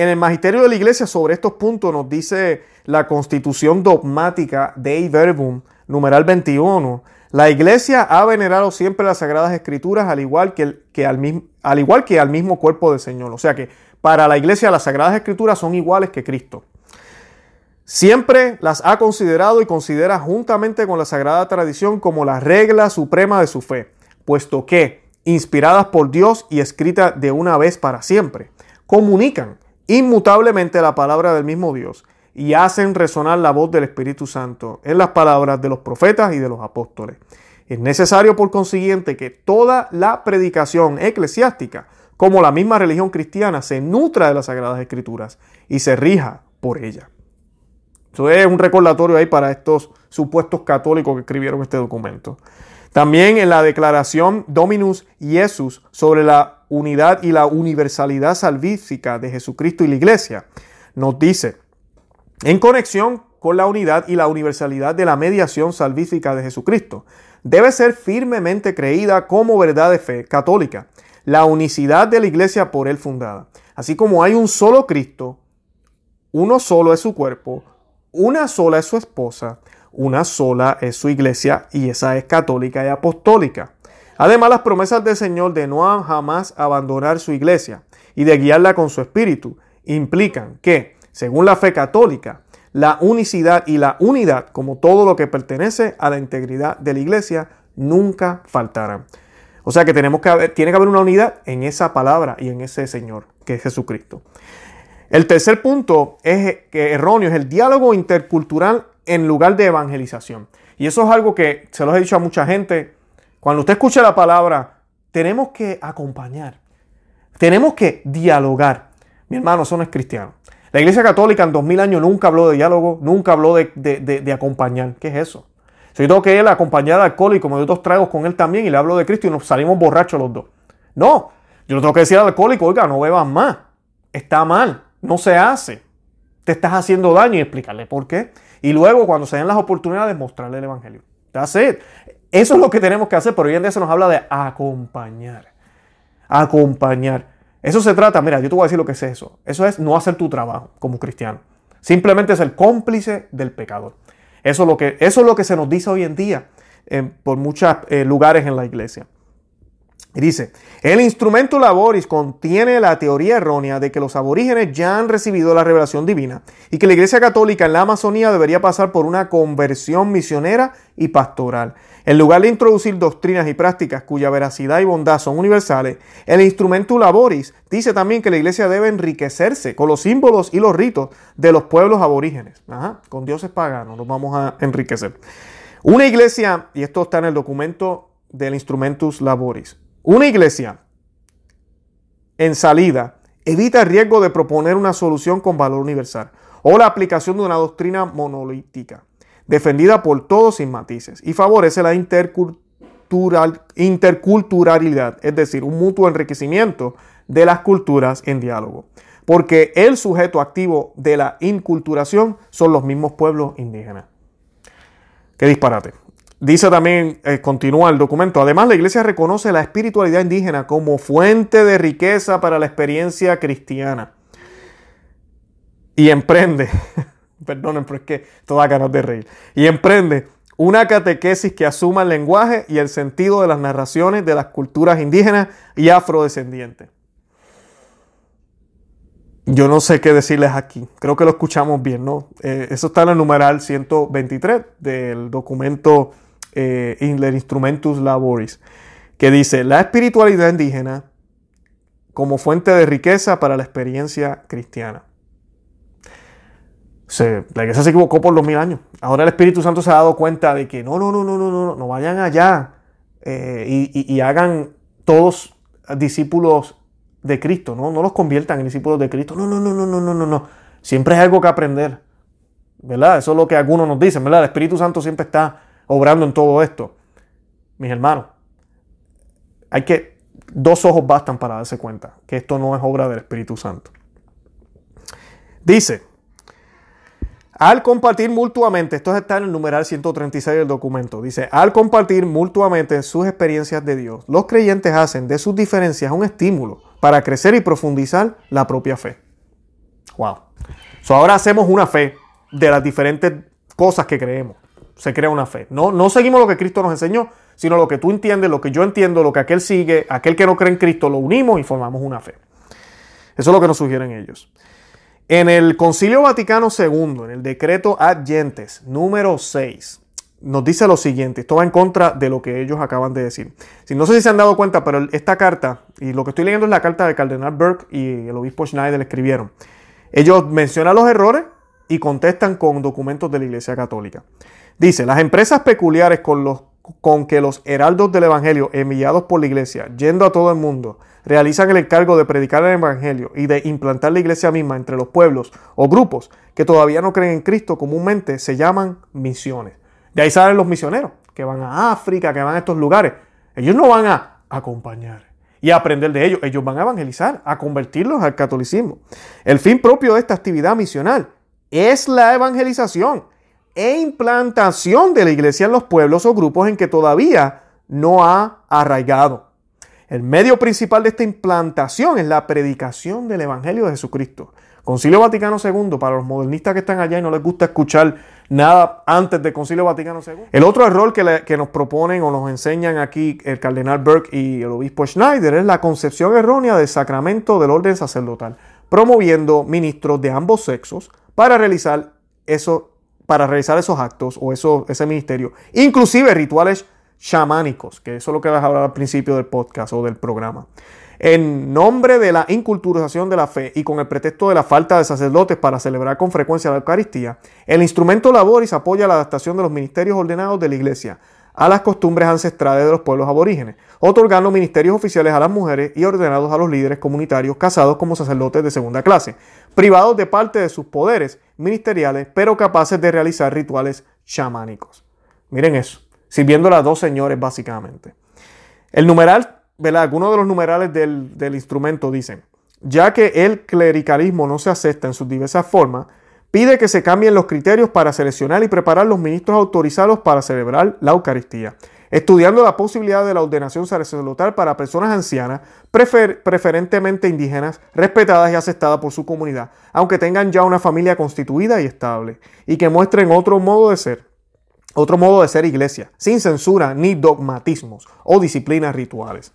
en el magisterio de la iglesia sobre estos puntos nos dice la constitución dogmática de Verbum, numeral 21. La iglesia ha venerado siempre las sagradas escrituras al igual que, que al, mismo, al igual que al mismo cuerpo del Señor. O sea que para la iglesia las sagradas escrituras son iguales que Cristo. Siempre las ha considerado y considera juntamente con la sagrada tradición como la regla suprema de su fe, puesto que, inspiradas por Dios y escritas de una vez para siempre, comunican inmutablemente la palabra del mismo Dios y hacen resonar la voz del Espíritu Santo en las palabras de los profetas y de los apóstoles. Es necesario, por consiguiente, que toda la predicación eclesiástica, como la misma religión cristiana, se nutra de las Sagradas Escrituras y se rija por ella. Eso es un recordatorio ahí para estos supuestos católicos que escribieron este documento. También en la declaración Dominus Jesus sobre la unidad y la universalidad salvífica de Jesucristo y la Iglesia, nos dice, en conexión con la unidad y la universalidad de la mediación salvífica de Jesucristo, debe ser firmemente creída como verdad de fe católica, la unicidad de la Iglesia por él fundada. Así como hay un solo Cristo, uno solo es su cuerpo, una sola es su esposa, una sola es su iglesia y esa es católica y apostólica. Además, las promesas del Señor de no jamás abandonar su iglesia y de guiarla con su espíritu implican que, según la fe católica, la unicidad y la unidad, como todo lo que pertenece a la integridad de la iglesia, nunca faltarán. O sea que tenemos que tiene que haber una unidad en esa palabra y en ese Señor, que es Jesucristo. El tercer punto es que erróneo, es el diálogo intercultural en lugar de evangelización. Y eso es algo que se lo he dicho a mucha gente. Cuando usted escucha la palabra, tenemos que acompañar, tenemos que dialogar. Mi hermano, eso no es cristiano. La Iglesia Católica en 2000 años nunca habló de diálogo, nunca habló de, acompañar. ¿Qué es eso? Si yo tengo que a acompañar al alcohólico, me doy dos tragos con él también y le hablo de Cristo y nos salimos borrachos los dos. No, yo no tengo que decir al alcohólico, oiga, no bebas más. Está mal no se hace. Te estás haciendo daño y explicarle por qué. Y luego, cuando se den las oportunidades, mostrarle el Evangelio. Eso es lo que tenemos que hacer, pero hoy en día se nos habla de acompañar. Acompañar. Eso se trata, mira, yo te voy a decir lo que es eso. Eso es no hacer tu trabajo como cristiano. Simplemente ser cómplice del pecador. Eso es lo que, eso es lo que se nos dice hoy en día por muchos eh, lugares en la iglesia. Y dice, el instrumento laboris contiene la teoría errónea de que los aborígenes ya han recibido la revelación divina y que la Iglesia Católica en la Amazonía debería pasar por una conversión misionera y pastoral. En lugar de introducir doctrinas y prácticas cuya veracidad y bondad son universales, el instrumento laboris dice también que la Iglesia debe enriquecerse con los símbolos y los ritos de los pueblos aborígenes. Ajá, con dioses paganos nos vamos a enriquecer. Una iglesia, y esto está en el documento del Instrumentus Laboris, una iglesia en salida evita el riesgo de proponer una solución con valor universal o la aplicación de una doctrina monolítica, defendida por todos sin matices, y favorece la intercultural, interculturalidad, es decir, un mutuo enriquecimiento de las culturas en diálogo. Porque el sujeto activo de la inculturación son los mismos pueblos indígenas. Qué disparate. Dice también, eh, continúa el documento, además la iglesia reconoce la espiritualidad indígena como fuente de riqueza para la experiencia cristiana. Y emprende, perdonen, pero es que toda ganas de reír, y emprende una catequesis que asuma el lenguaje y el sentido de las narraciones de las culturas indígenas y afrodescendientes. Yo no sé qué decirles aquí. Creo que lo escuchamos bien, ¿no? Eh, eso está en el numeral 123 del documento eh, in Instrumentus Laboris, que dice la espiritualidad indígena como fuente de riqueza para la experiencia cristiana. La iglesia se equivocó por los mil años. Ahora el Espíritu Santo se ha dado cuenta de que no, no, no, no, no, no, no vayan allá eh, y, y, hagan todos discípulos de Cristo, ¿no? No los conviertan en discípulos de Cristo. No, no, no, no, no, no, no, no. Siempre hay algo que aprender. ¿Verdad? Eso es lo que algunos nos dicen, ¿verdad? El Espíritu Santo siempre está obrando en todo esto. Mis hermanos, hay que, dos ojos bastan para darse cuenta que esto no es obra del Espíritu Santo. Dice, al compartir mutuamente, esto está en el numeral 136 del documento, dice, al compartir mutuamente sus experiencias de Dios, los creyentes hacen de sus diferencias un estímulo para crecer y profundizar la propia fe. Wow. ahora hacemos una fe de las diferentes cosas que creemos se crea una fe. No, no seguimos lo que Cristo nos enseñó, sino lo que tú entiendes, lo que yo entiendo, lo que aquel sigue, aquel que no cree en Cristo, lo unimos y formamos una fe. Eso es lo que nos sugieren ellos. En el Concilio Vaticano II, en el decreto Ad Gentes número 6, nos dice lo siguiente, esto va en contra de lo que ellos acaban de decir. Si no sé si se han dado cuenta, pero esta carta, y lo que estoy leyendo es la carta de Cardenal Burke y el obispo Schneider le escribieron. Ellos mencionan los errores y contestan con documentos de la Iglesia Católica. Dice, las empresas peculiares con, los, con que los heraldos del Evangelio enviados por la iglesia, yendo a todo el mundo, realizan el encargo de predicar el Evangelio y de implantar la iglesia misma entre los pueblos o grupos que todavía no creen en Cristo, comúnmente se llaman misiones. De ahí salen los misioneros, que van a África, que van a estos lugares. Ellos no van a acompañar y aprender de ellos, ellos van a evangelizar, a convertirlos al catolicismo. El fin propio de esta actividad misional es la evangelización e implantación de la iglesia en los pueblos o grupos en que todavía no ha arraigado. El medio principal de esta implantación es la predicación del Evangelio de Jesucristo. Concilio Vaticano II, para los modernistas que están allá y no les gusta escuchar nada antes del Concilio Vaticano II. El otro error que, nos proponen o nos enseñan aquí el cardenal Burke y el obispo Schneider es la concepción errónea del sacramento del orden sacerdotal, promoviendo ministros de ambos sexos para realizar eso, para realizar esos actos o eso, ese ministerio, inclusive rituales chamánicos, que eso es lo que vas a hablar al principio del podcast o del programa. En nombre de la inculturización de la fe y con el pretexto de la falta de sacerdotes para celebrar con frecuencia la Eucaristía, el instrumento Laboris apoya la adaptación de los ministerios ordenados de la Iglesia a las costumbres ancestrales de los pueblos aborígenes, otorgando ministerios oficiales a las mujeres y ordenados a los líderes comunitarios casados como sacerdotes de segunda clase, privados de parte de sus poderes ministeriales, pero capaces de realizar rituales chamánicos. Miren eso, sirviendo a dos señores básicamente. El numeral, ¿verdad? Algunos de los numerales del, del instrumento dicen, ya que el clericalismo no se acepta en sus diversas formas, pide que se cambien los criterios para seleccionar y preparar los ministros autorizados para celebrar la Eucaristía estudiando la posibilidad de la ordenación sacerdotal para personas ancianas, preferentemente indígenas, respetadas y aceptadas por su comunidad, aunque tengan ya una familia constituida y estable, y que muestren otro modo de ser, otro modo de ser iglesia, sin censura ni dogmatismos o disciplinas rituales.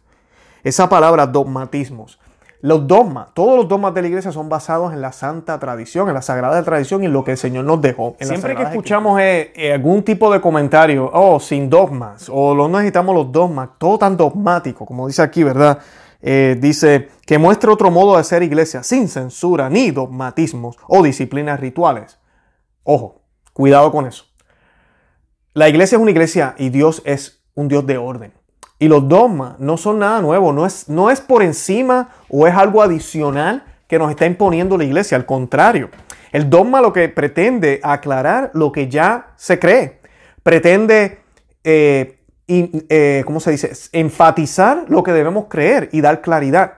Esa palabra dogmatismos. Los dogmas, todos los dogmas de la iglesia son basados en la santa tradición, en la sagrada tradición y en lo que el Señor nos dejó. Siempre que escuchamos eh, eh, algún tipo de comentario, oh, sin dogmas, o no necesitamos los dogmas, todo tan dogmático, como dice aquí, ¿verdad? Eh, dice que muestre otro modo de ser iglesia, sin censura, ni dogmatismos o disciplinas rituales. Ojo, cuidado con eso. La iglesia es una iglesia y Dios es un Dios de orden. Y los dogmas no son nada nuevo, no es, no es por encima o es algo adicional que nos está imponiendo la iglesia, al contrario. El dogma lo que pretende aclarar lo que ya se cree, pretende, eh, eh, ¿cómo se dice?, enfatizar lo que debemos creer y dar claridad.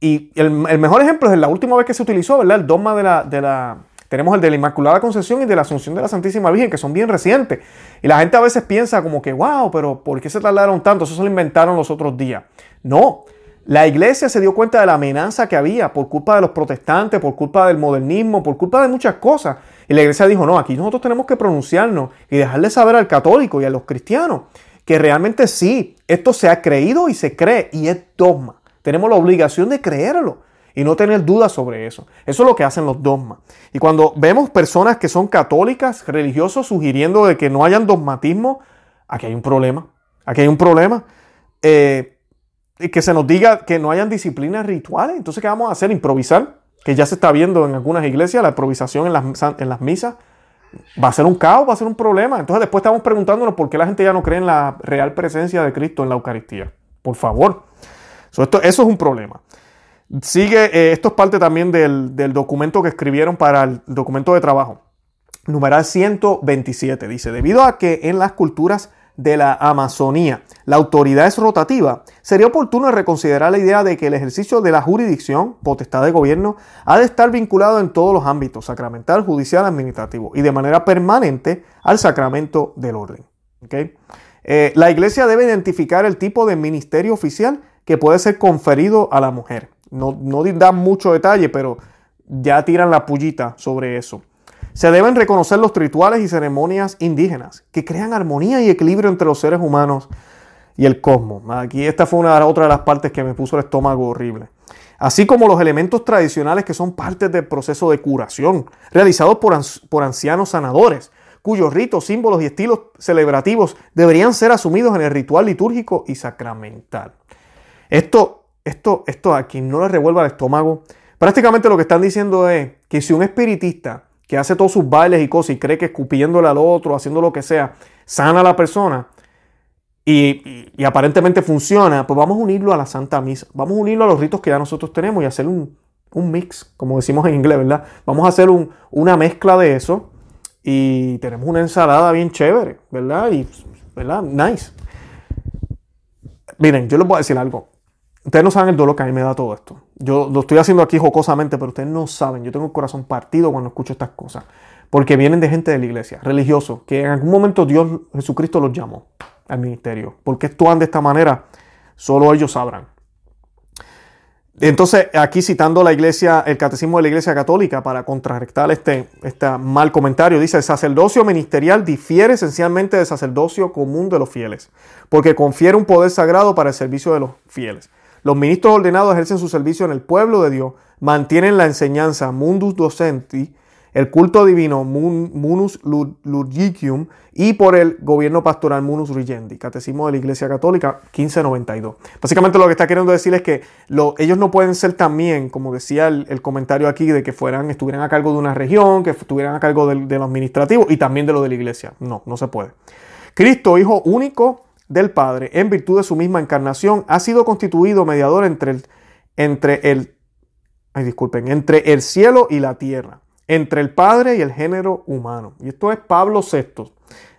Y el, mejor ejemplo es la última vez que se utilizó, ¿verdad? El dogma de la, de la tenemos el de la Inmaculada Concepción y de la Asunción de la Santísima Virgen, que son bien recientes. Y la gente a veces piensa como que, wow, pero ¿por qué se tardaron tanto? Eso se lo inventaron los otros días. No, la iglesia se dio cuenta de la amenaza que había por culpa de los protestantes, por culpa del modernismo, por culpa de muchas cosas. Y la iglesia dijo, no, aquí nosotros tenemos que pronunciarnos y dejarle saber al católico y a los cristianos que realmente sí, esto se ha creído y se cree y es dogma. Tenemos la obligación de creerlo y no tener dudas sobre eso. Eso es lo que hacen los dogmas. Y cuando vemos personas que son católicas, religiosos, sugiriendo de que no hayan dogmatismo, aquí hay un problema. Aquí hay un problema. Eh, y que se nos diga que no hayan disciplinas rituales. Entonces, ¿qué vamos a hacer? Improvisar, que ya se está viendo en algunas iglesias, la improvisación en las, en las misas. Va a ser un caos, va a ser un problema. Entonces después estamos preguntándonos por qué la gente ya no cree en la real presencia de Cristo en la Eucaristía. Por favor. esto, eso es un problema. Sigue, eh, esto es parte también del, documento que escribieron para el documento de trabajo. Numeral 127 dice, debido a que en las culturas de la Amazonía la autoridad es rotativa, sería oportuno reconsiderar la idea de que el ejercicio de la jurisdicción, potestad de gobierno, ha de estar vinculado en todos los ámbitos, sacramental, judicial, administrativo, y de manera permanente al sacramento del orden. Eh, la iglesia debe identificar el tipo de ministerio oficial que puede ser conferido a la mujer. No, no dan mucho detalle, pero ya tiran la pullita sobre eso. Se deben reconocer los rituales y ceremonias indígenas que crean armonía y equilibrio entre los seres humanos y el cosmos. Aquí esta fue una otra de las partes que me puso el estómago horrible. Así como los elementos tradicionales que son parte del proceso de curación, realizados por, por ancianos sanadores, cuyos ritos, símbolos y estilos celebrativos deberían ser asumidos en el ritual litúrgico y sacramental. Esto esto, esto a quien no le revuelva el estómago, prácticamente lo que están diciendo es que si un espiritista que hace todos sus bailes y cosas y cree que escupiéndole al otro, haciendo lo que sea, sana a la persona y, aparentemente funciona, pues vamos a unirlo a la Santa Misa, vamos a unirlo a los ritos que ya nosotros tenemos y hacer un, mix, como decimos en inglés, ¿verdad? Vamos a hacer una mezcla de eso y tenemos una ensalada bien chévere, ¿verdad? Y, ¿verdad? Nice. Miren, yo les voy a decir algo. Ustedes no saben el dolor que a mí me da todo esto. Yo lo estoy haciendo aquí jocosamente, pero ustedes no saben. Yo tengo el corazón partido cuando escucho estas cosas. Porque vienen de gente de la iglesia, religiosos, que en algún momento Dios, Jesucristo los llamó al ministerio. ¿Por qué actúan de esta manera? Solo ellos sabrán. Entonces, aquí citando la iglesia, el catecismo de la iglesia católica para contrarrestar este, este mal comentario, dice, el sacerdocio ministerial difiere esencialmente del sacerdocio común de los fieles, porque confiere un poder sagrado para el servicio de los fieles. Los ministros ordenados ejercen su servicio en el pueblo de Dios, mantienen la enseñanza mundus docenti, el culto divino munus y por el gobierno pastoral munus regendi, catecismo de la Iglesia Católica 1592. Básicamente lo que está queriendo decir es que ellos no pueden ser también, como decía el, comentario aquí, de que fueran, estuvieran a cargo de una región, que estuvieran a cargo de lo administrativo y también de lo de la iglesia. No, no se puede. Cristo, Hijo único del Padre, en virtud de su misma encarnación, ha sido constituido mediador entre el, entre el, ay, disculpen, entre el cielo y la tierra, entre el Padre y el género humano. Y esto es Pablo VI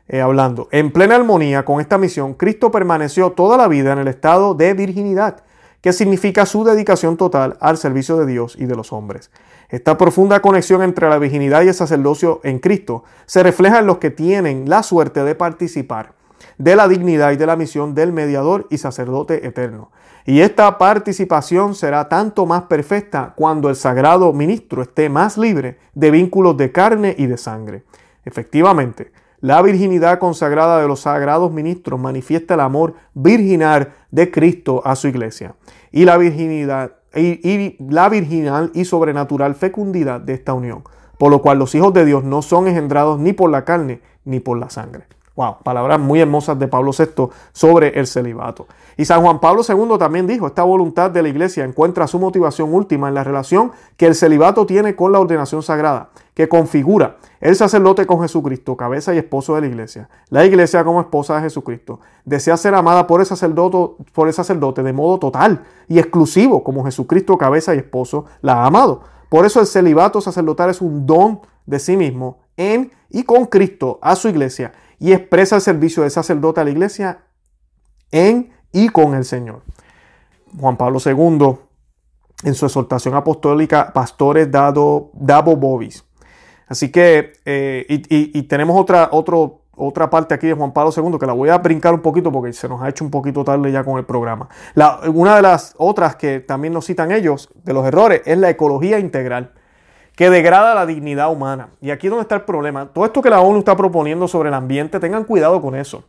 eh, hablando. En plena armonía con esta misión, Cristo permaneció toda la vida en el estado de virginidad, que significa su dedicación total al servicio de Dios y de los hombres. Esta profunda conexión entre la virginidad y el sacerdocio en Cristo se refleja en los que tienen la suerte de participar de la dignidad y de la misión del mediador y sacerdote eterno. Y esta participación será tanto más perfecta cuando el sagrado ministro esté más libre de vínculos de carne y de sangre. Efectivamente, La virginidad consagrada de los sagrados ministros manifiesta el amor virginal de Cristo a su iglesia y la virginidad y, la virginal y sobrenatural fecundidad de esta unión, por lo cual los hijos de Dios no son engendrados ni por la carne ni por la sangre. Wow, palabras muy hermosas de Pablo VI sobre el celibato. Y San Juan Pablo II también dijo, esta voluntad de la iglesia encuentra su motivación última en la relación que el celibato tiene con la ordenación sagrada, que configura el sacerdote con Jesucristo, cabeza y esposo de la iglesia. La iglesia como esposa de Jesucristo desea ser amada por el sacerdote, por el sacerdote de modo total y exclusivo, como Jesucristo, cabeza y esposo, la ha amado. Por eso el celibato sacerdotal es un don de sí mismo en y con Cristo a su iglesia y expresa el servicio de sacerdote a la iglesia en y con el Señor. Juan Pablo II, en su exhortación apostólica, Pastores dado, Dabo Bobis. Así que, eh, y, tenemos otra, otra parte aquí de Juan Pablo II que la voy a brincar un poquito porque se nos ha hecho un poquito tarde ya con el programa. La, una de las otras que también nos citan ellos, de los errores, es la ecología integral que degrada la dignidad humana. Y aquí es donde está el problema. Todo esto que la ONU está proponiendo sobre el ambiente, tengan cuidado con eso.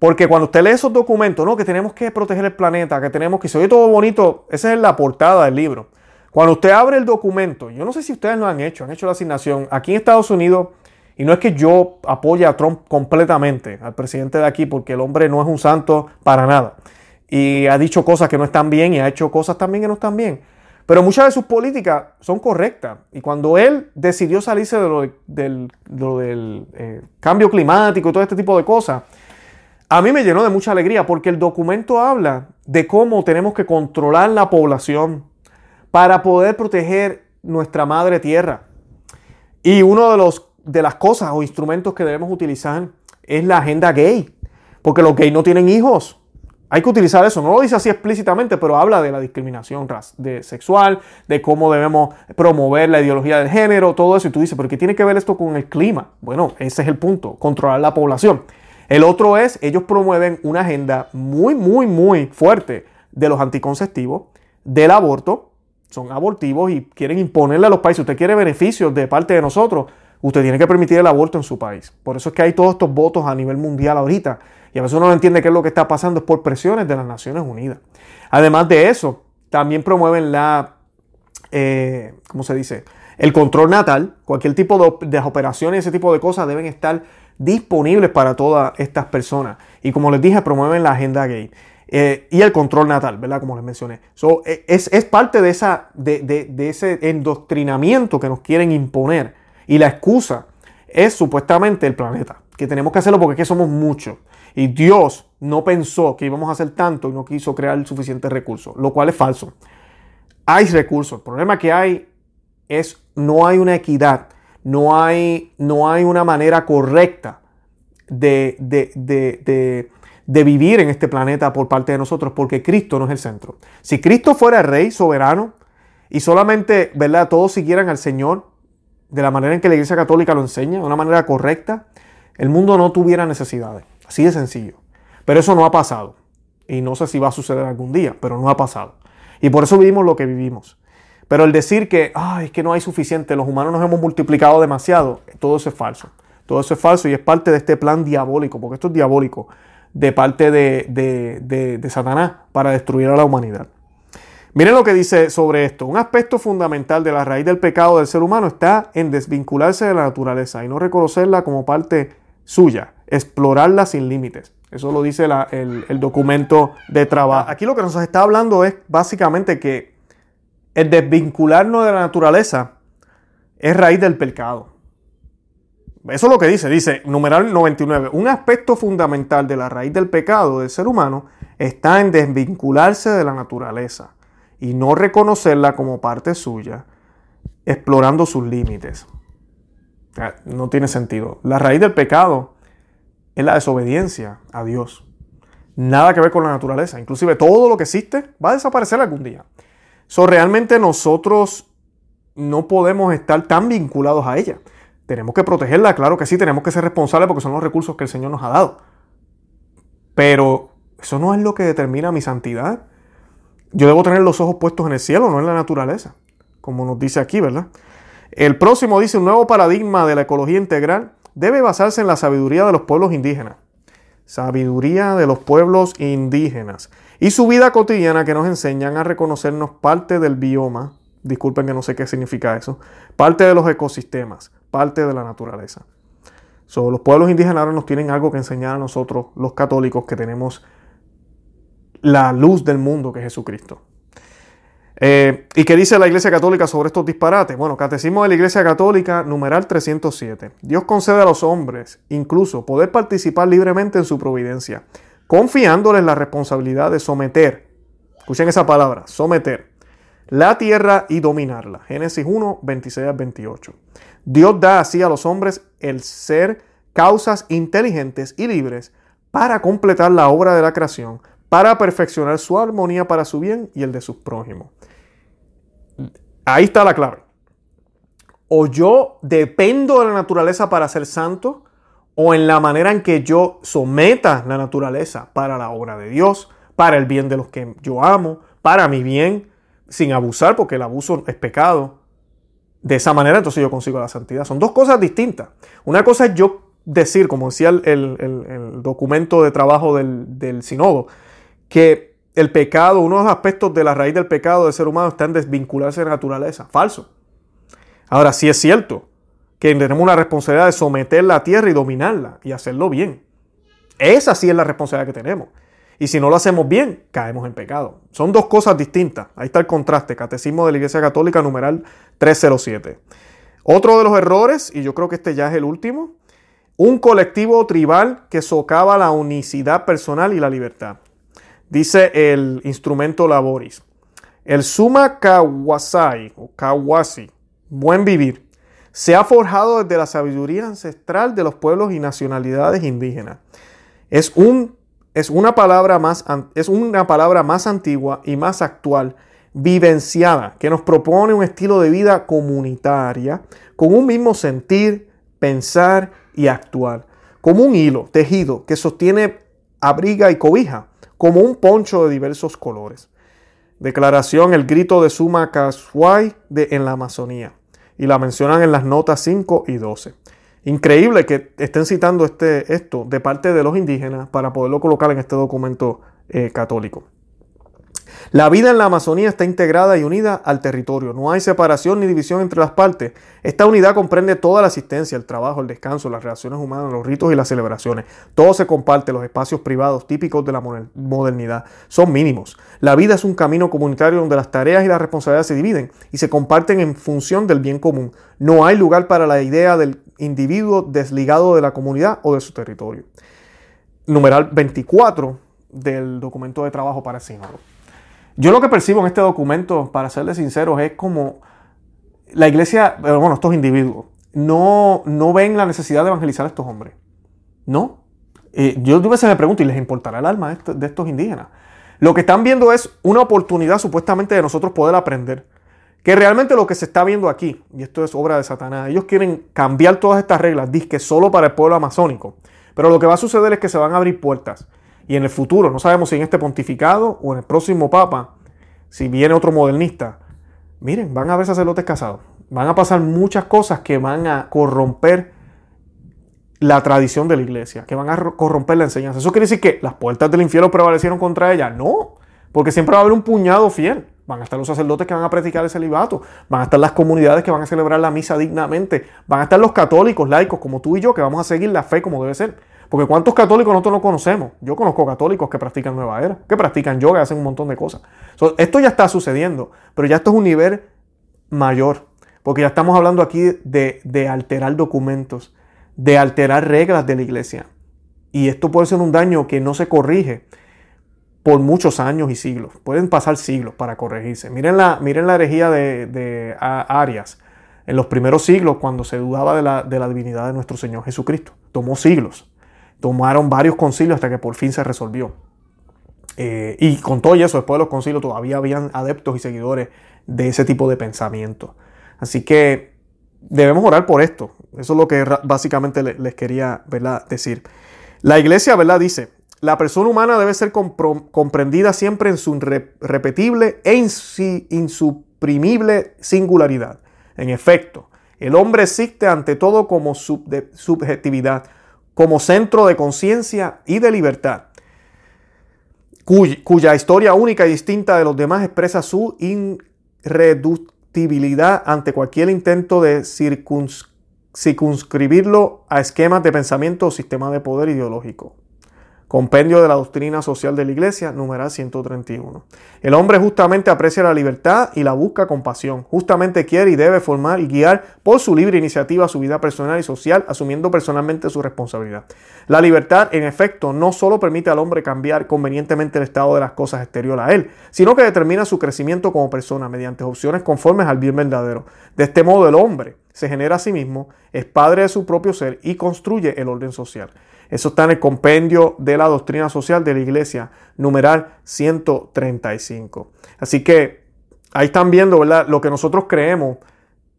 Porque cuando usted lee esos documentos, ¿no? Que tenemos que proteger el planeta, que tenemos que se oye todo bonito, esa es la portada del libro. Cuando usted abre el documento, yo no sé si ustedes lo han hecho, han hecho la asignación. Aquí en Estados Unidos, y no es que yo apoye a Trump completamente, al presidente de aquí, porque el hombre no es un santo para nada. Y ha dicho cosas que no están bien y ha hecho cosas también que no están bien. Pero muchas de sus políticas son correctas. Y cuando él decidió salirse de lo, del, eh, cambio climático y todo este tipo de cosas, a mí me llenó de mucha alegría porque el documento habla de cómo tenemos que controlar la población para poder proteger nuestra madre tierra. Y uno de, los, de las cosas o instrumentos que debemos utilizar es la agenda gay. Porque los gays no tienen hijos. Hay que utilizar eso, no lo dice así explícitamente, pero habla de la discriminación de sexual, de cómo debemos promover la ideología del género, todo eso. Y tú dices, ¿pero qué tiene que ver esto con el clima? Bueno, ese es el punto, controlar la población. El otro es, ellos promueven una agenda muy, muy, muy fuerte de los anticonceptivos, del aborto, son abortivos y quieren imponerle a los países, usted quiere beneficios de parte de nosotros, usted tiene que permitir el aborto en su país. Por eso es que hay todos estos votos a nivel mundial ahorita y a veces uno no entiende qué es lo que está pasando, es por presiones de las Naciones Unidas. Además de eso, también promueven la, eh, ¿cómo se dice? El control natal. Cualquier tipo de, de operaciones, ese tipo de cosas deben estar disponibles para todas estas personas. Y como les dije, promueven la agenda gay. Eh, y el control natal, ¿verdad? Como les mencioné. Eh, es, parte de, esa, de, de, ese endoctrinamiento que nos quieren imponer. Y la excusa es supuestamente el planeta, que tenemos que hacerlo porque es que somos muchos. Y Dios no pensó que íbamos a hacer tanto y no quiso crear suficientes recursos, lo cual es falso. Hay recursos. El problema que hay es no hay una equidad, no hay, no hay una manera correcta de, de, de, vivir en este planeta por parte de nosotros, porque Cristo no es el centro. Si Cristo fuera el rey soberano y solamente, ¿verdad?, todos siguieran al Señor de la manera en que la Iglesia Católica lo enseña, de una manera correcta, el mundo no tuviera necesidades. Así de sencillo. Pero eso no ha pasado. Y no sé si va a suceder algún día, pero no ha pasado. Y por eso vivimos lo que vivimos. Pero el decir que, es que no hay suficiente, los humanos nos hemos multiplicado demasiado, todo eso es falso. Todo eso es falso y es parte de este plan diabólico, porque esto es diabólico, de parte de, de Satanás para destruir a la humanidad. Miren lo que dice sobre esto. Un aspecto fundamental de la raíz del pecado del ser humano está en desvincularse de la naturaleza y no reconocerla como parte suya explorarla sin límites. Eso lo dice el, documento de trabajo. Aquí lo que nos está hablando es básicamente que el desvincularnos de la naturaleza es raíz del pecado. Eso es lo que dice. Dice, numeral 99, un aspecto fundamental de la raíz del pecado del ser humano está en desvincularse de la naturaleza y no reconocerla como parte suya, explorando sus límites. No tiene sentido. La raíz del pecado es la desobediencia a Dios. Nada que ver con la naturaleza. Inclusive todo lo que existe va a desaparecer algún día. So, realmente nosotros no podemos estar tan vinculados a ella. Tenemos que protegerla, claro que sí, tenemos que ser responsables porque son los recursos que el Señor nos ha dado. Pero eso no es lo que determina mi santidad. Yo debo tener los ojos puestos en el cielo, no en la naturaleza, como nos dice aquí, ¿verdad? El próximo dice un nuevo paradigma de la ecología integral debe basarse en la sabiduría de los pueblos indígenas. Sabiduría de los pueblos indígenas. Y su vida cotidiana que nos enseñan a reconocernos parte del bioma, disculpen que no sé qué significa eso, parte de los ecosistemas, parte de la naturaleza. So, los pueblos indígenas ahora nos tienen algo que enseñar a nosotros, los católicos, que tenemos la luz del mundo que es Jesucristo. Eh, ¿Y qué dice la Iglesia Católica sobre estos disparates? Bueno, Catecismo de la Iglesia Católica, numeral 307. Dios concede a los hombres incluso poder participar libremente en su providencia, confiándoles la responsabilidad de someter, escuchen esa palabra, someter, la tierra y dominarla. Génesis 1, 26 al 28. Dios da así a los hombres el ser causas inteligentes y libres para completar la obra de la creación, para perfeccionar su armonía para su bien y el de sus prójimos. Ahí está la clave. O yo dependo de la naturaleza para ser santo, o en la manera en que yo someta la naturaleza para la obra de Dios, para el bien de los que yo amo, para mi bien, sin abusar, porque el abuso es pecado. De esa manera entonces yo consigo la santidad. Son dos cosas distintas. Una cosa es yo decir, como decía el, documento de trabajo del, del sinodo, que el pecado, uno de los aspectos de la raíz del pecado del ser humano está en desvincularse de la naturaleza. Falso. Ahora, sí es cierto que tenemos una responsabilidad de someter la tierra y dominarla y hacerlo bien. Esa sí es la responsabilidad que tenemos. Y si no lo hacemos bien, caemos en pecado. Son dos cosas distintas. Ahí está el contraste. Catecismo de la Iglesia Católica, numeral 307. Otro de los errores, y yo creo que este ya es el último, un colectivo tribal que socava la unicidad personal y la libertad. Dice el instrumento Laboris. El Suma Kawasai o Kawasi, buen vivir, se ha forjado desde la sabiduría ancestral de los pueblos y nacionalidades indígenas. Es, un, es, una, palabra más, es una palabra más antigua y más actual, vivenciada, que nos propone un estilo de vida comunitaria con un mismo sentir, pensar y actuar, como un hilo tejido que sostiene, abriga y cobija como un poncho de diversos colores. Declaración El grito de Suma Kaswai de, en la Amazonía. Y la mencionan en las notas 5 y 12. Increíble que estén citando este, esto de parte de los indígenas para poderlo colocar en este documento eh, católico. La vida en la Amazonía está integrada y unida al territorio. No hay separación ni división entre las partes. Esta unidad comprende toda la asistencia, el trabajo, el descanso, las relaciones humanas, los ritos y las celebraciones. Todo se comparte. Los espacios privados típicos de la modernidad son mínimos. La vida es un camino comunitario donde las tareas y las responsabilidades se dividen y se comparten en función del bien común. No hay lugar para la idea del individuo desligado de la comunidad o de su territorio. Numeral 24 del documento de trabajo para el sínodo. Yo lo que percibo en este documento, para serles sinceros, es como la iglesia, bueno, estos individuos, no, no ven la necesidad de evangelizar a estos hombres. No. Eh, yo a veces me pregunto, ¿y les importará el alma de estos indígenas? Lo que están viendo es una oportunidad supuestamente de nosotros poder aprender. Que realmente lo que se está viendo aquí, y esto es obra de Satanás, ellos quieren cambiar todas estas reglas, que solo para el pueblo amazónico. Pero lo que va a suceder es que se van a abrir puertas y en el futuro, no sabemos si en este pontificado o en el próximo papa, si viene otro modernista, miren, van a haber sacerdotes casados. Van a pasar muchas cosas que van a corromper la tradición de la iglesia, que van a corromper la enseñanza. ¿Eso quiere decir que las puertas del infierno prevalecieron contra ella? No, porque siempre va a haber un puñado fiel. Van a estar los sacerdotes que van a practicar el celibato, van a estar las comunidades que van a celebrar la misa dignamente, van a estar los católicos laicos como tú y yo que vamos a seguir la fe como debe ser. Porque ¿cuántos católicos nosotros no conocemos? Yo conozco católicos que practican nueva era, que practican yoga, hacen un montón de cosas. esto ya está sucediendo, pero ya esto es un nivel mayor, porque ya estamos hablando aquí de, de alterar documentos, de alterar reglas de la iglesia. Y esto puede ser un daño que no se corrige por muchos años y siglos. Pueden pasar siglos para corregirse. Miren la, miren la herejía de, de Arias en los primeros siglos, cuando se dudaba de la, de la divinidad de nuestro Señor Jesucristo. Tomó siglos. Tomaron varios concilios hasta que por fin se resolvió. Eh, y con todo eso, después de los concilios todavía habían adeptos y seguidores de ese tipo de pensamiento. Así que debemos orar por esto. Eso es lo que básicamente les quería decir. La iglesia ¿verdad? dice, la persona humana debe ser comprendida siempre en su repetible e insuprimible singularidad. En efecto, El hombre existe ante todo como subjetividad, como centro de conciencia y de libertad, cuya, historia única y distinta de los demás expresa su irreductibilidad ante cualquier intento de circunscribirlo a esquemas de pensamiento o sistema de poder ideológico. Compendio de la Doctrina Social de la Iglesia, numeral 131. El hombre justamente aprecia la libertad y la busca con pasión. Justamente quiere y debe formar y guiar por su libre iniciativa su vida personal y social, asumiendo personalmente su responsabilidad. La libertad, en efecto, no solo permite al hombre cambiar convenientemente el estado de las cosas exterior a él, sino que determina su crecimiento como persona mediante opciones conformes al bien verdadero. De este modo, el hombre se genera a sí mismo, es padre de su propio ser y construye el orden social. Eso está en el compendio de la doctrina social de la iglesia, numeral 135. Así que ahí están viendo. Lo que nosotros creemos,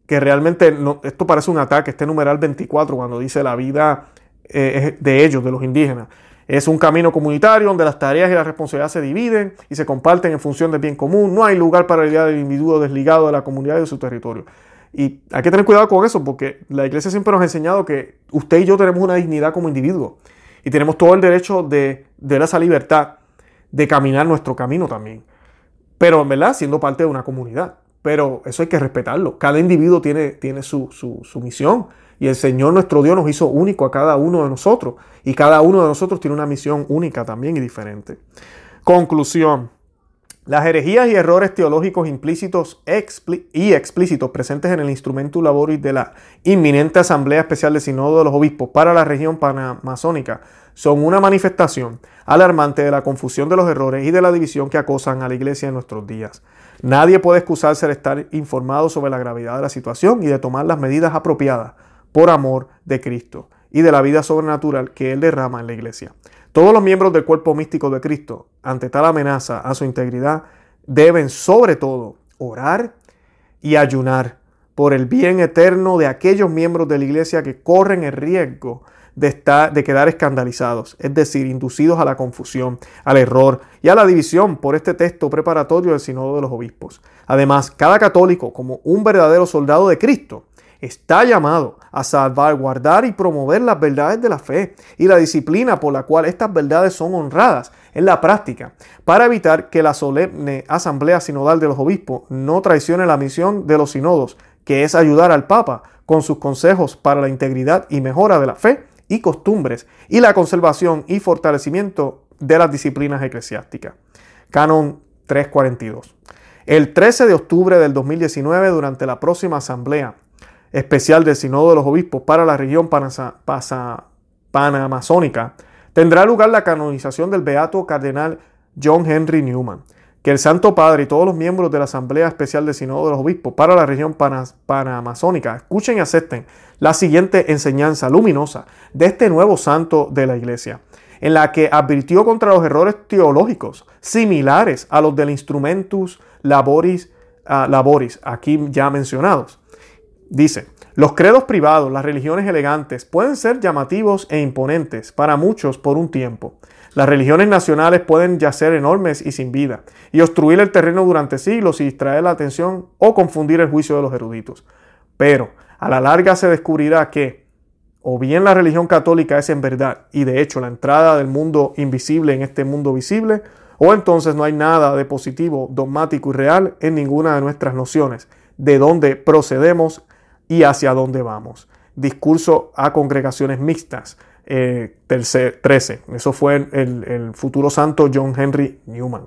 que realmente esto parece un ataque, este numeral 24, cuando dice la vida eh, de ellos, de los indígenas. Es un camino comunitario donde las tareas y las responsabilidades se dividen y se comparten en función del bien común. No hay lugar para el día del individuo desligado de la comunidad y de su territorio. Y hay que tener cuidado con eso porque la iglesia siempre nos ha enseñado que usted y yo tenemos una dignidad como individuo y tenemos todo el derecho de, de esa libertad de caminar nuestro camino también. Pero, ¿verdad? Siendo parte de una comunidad. Pero eso hay que respetarlo. Cada individuo tiene, tiene su, su misión. Y el Señor nuestro Dios nos hizo único a cada uno de nosotros. Y cada uno de nosotros tiene una misión única también y diferente. Conclusión. Las herejías y errores teológicos implícitos y explícitos presentes en el instrumento laboris de la inminente Asamblea Especial de Sinodo de los Obispos para la región panamazónica son una manifestación alarmante de la confusión de los errores y de la división que acosan a la Iglesia en nuestros días. Nadie puede excusarse de estar informado sobre la gravedad de la situación y de tomar las medidas apropiadas por amor de Cristo y de la vida sobrenatural que Él derrama en la Iglesia. Todos los miembros del cuerpo místico de Cristo, ante tal amenaza a su integridad, deben sobre todo orar y ayunar por el bien eterno de aquellos miembros de la iglesia que corren el riesgo de, estar, de quedar escandalizados, es decir, inducidos a la confusión, al error y a la división por este texto preparatorio del Sínodo de los Obispos. Además, cada católico, como un verdadero soldado de Cristo, está llamado a salvaguardar y promover las verdades de la fe y la disciplina por la cual estas verdades son honradas en la práctica, para evitar que la solemne asamblea sinodal de los obispos no traicione la misión de los sinodos, que es ayudar al Papa con sus consejos para la integridad y mejora de la fe y costumbres y la conservación y fortalecimiento de las disciplinas eclesiásticas. Canon 342. El 13 de octubre del 2019, durante la próxima asamblea especial del Sínodo de los Obispos para la región panamazónica, tendrá lugar la canonización del beato cardenal John Henry Newman. Que el Santo Padre y todos los miembros de la Asamblea Especial del Sínodo de los Obispos para la región panamazónica escuchen y acepten la siguiente enseñanza luminosa de este nuevo santo de la Iglesia, en la que advirtió contra los errores teológicos similares a los del Instrumentus Laboris, ah, laboris aquí ya mencionados Dice, los credos privados, las religiones elegantes, pueden ser llamativos e imponentes para muchos por un tiempo. Las religiones nacionales pueden yacer enormes y sin vida, y obstruir el terreno durante siglos y distraer la atención o confundir el juicio de los eruditos. Pero a la larga se descubrirá que, o bien la religión católica es en verdad, y de hecho la entrada del mundo invisible en este mundo visible, o entonces no hay nada de positivo, dogmático y real en ninguna de nuestras nociones, de dónde procedemos y hacia dónde vamos. Discurso a congregaciones mixtas, eh, 13. Eso fue el, futuro santo John Henry Newman.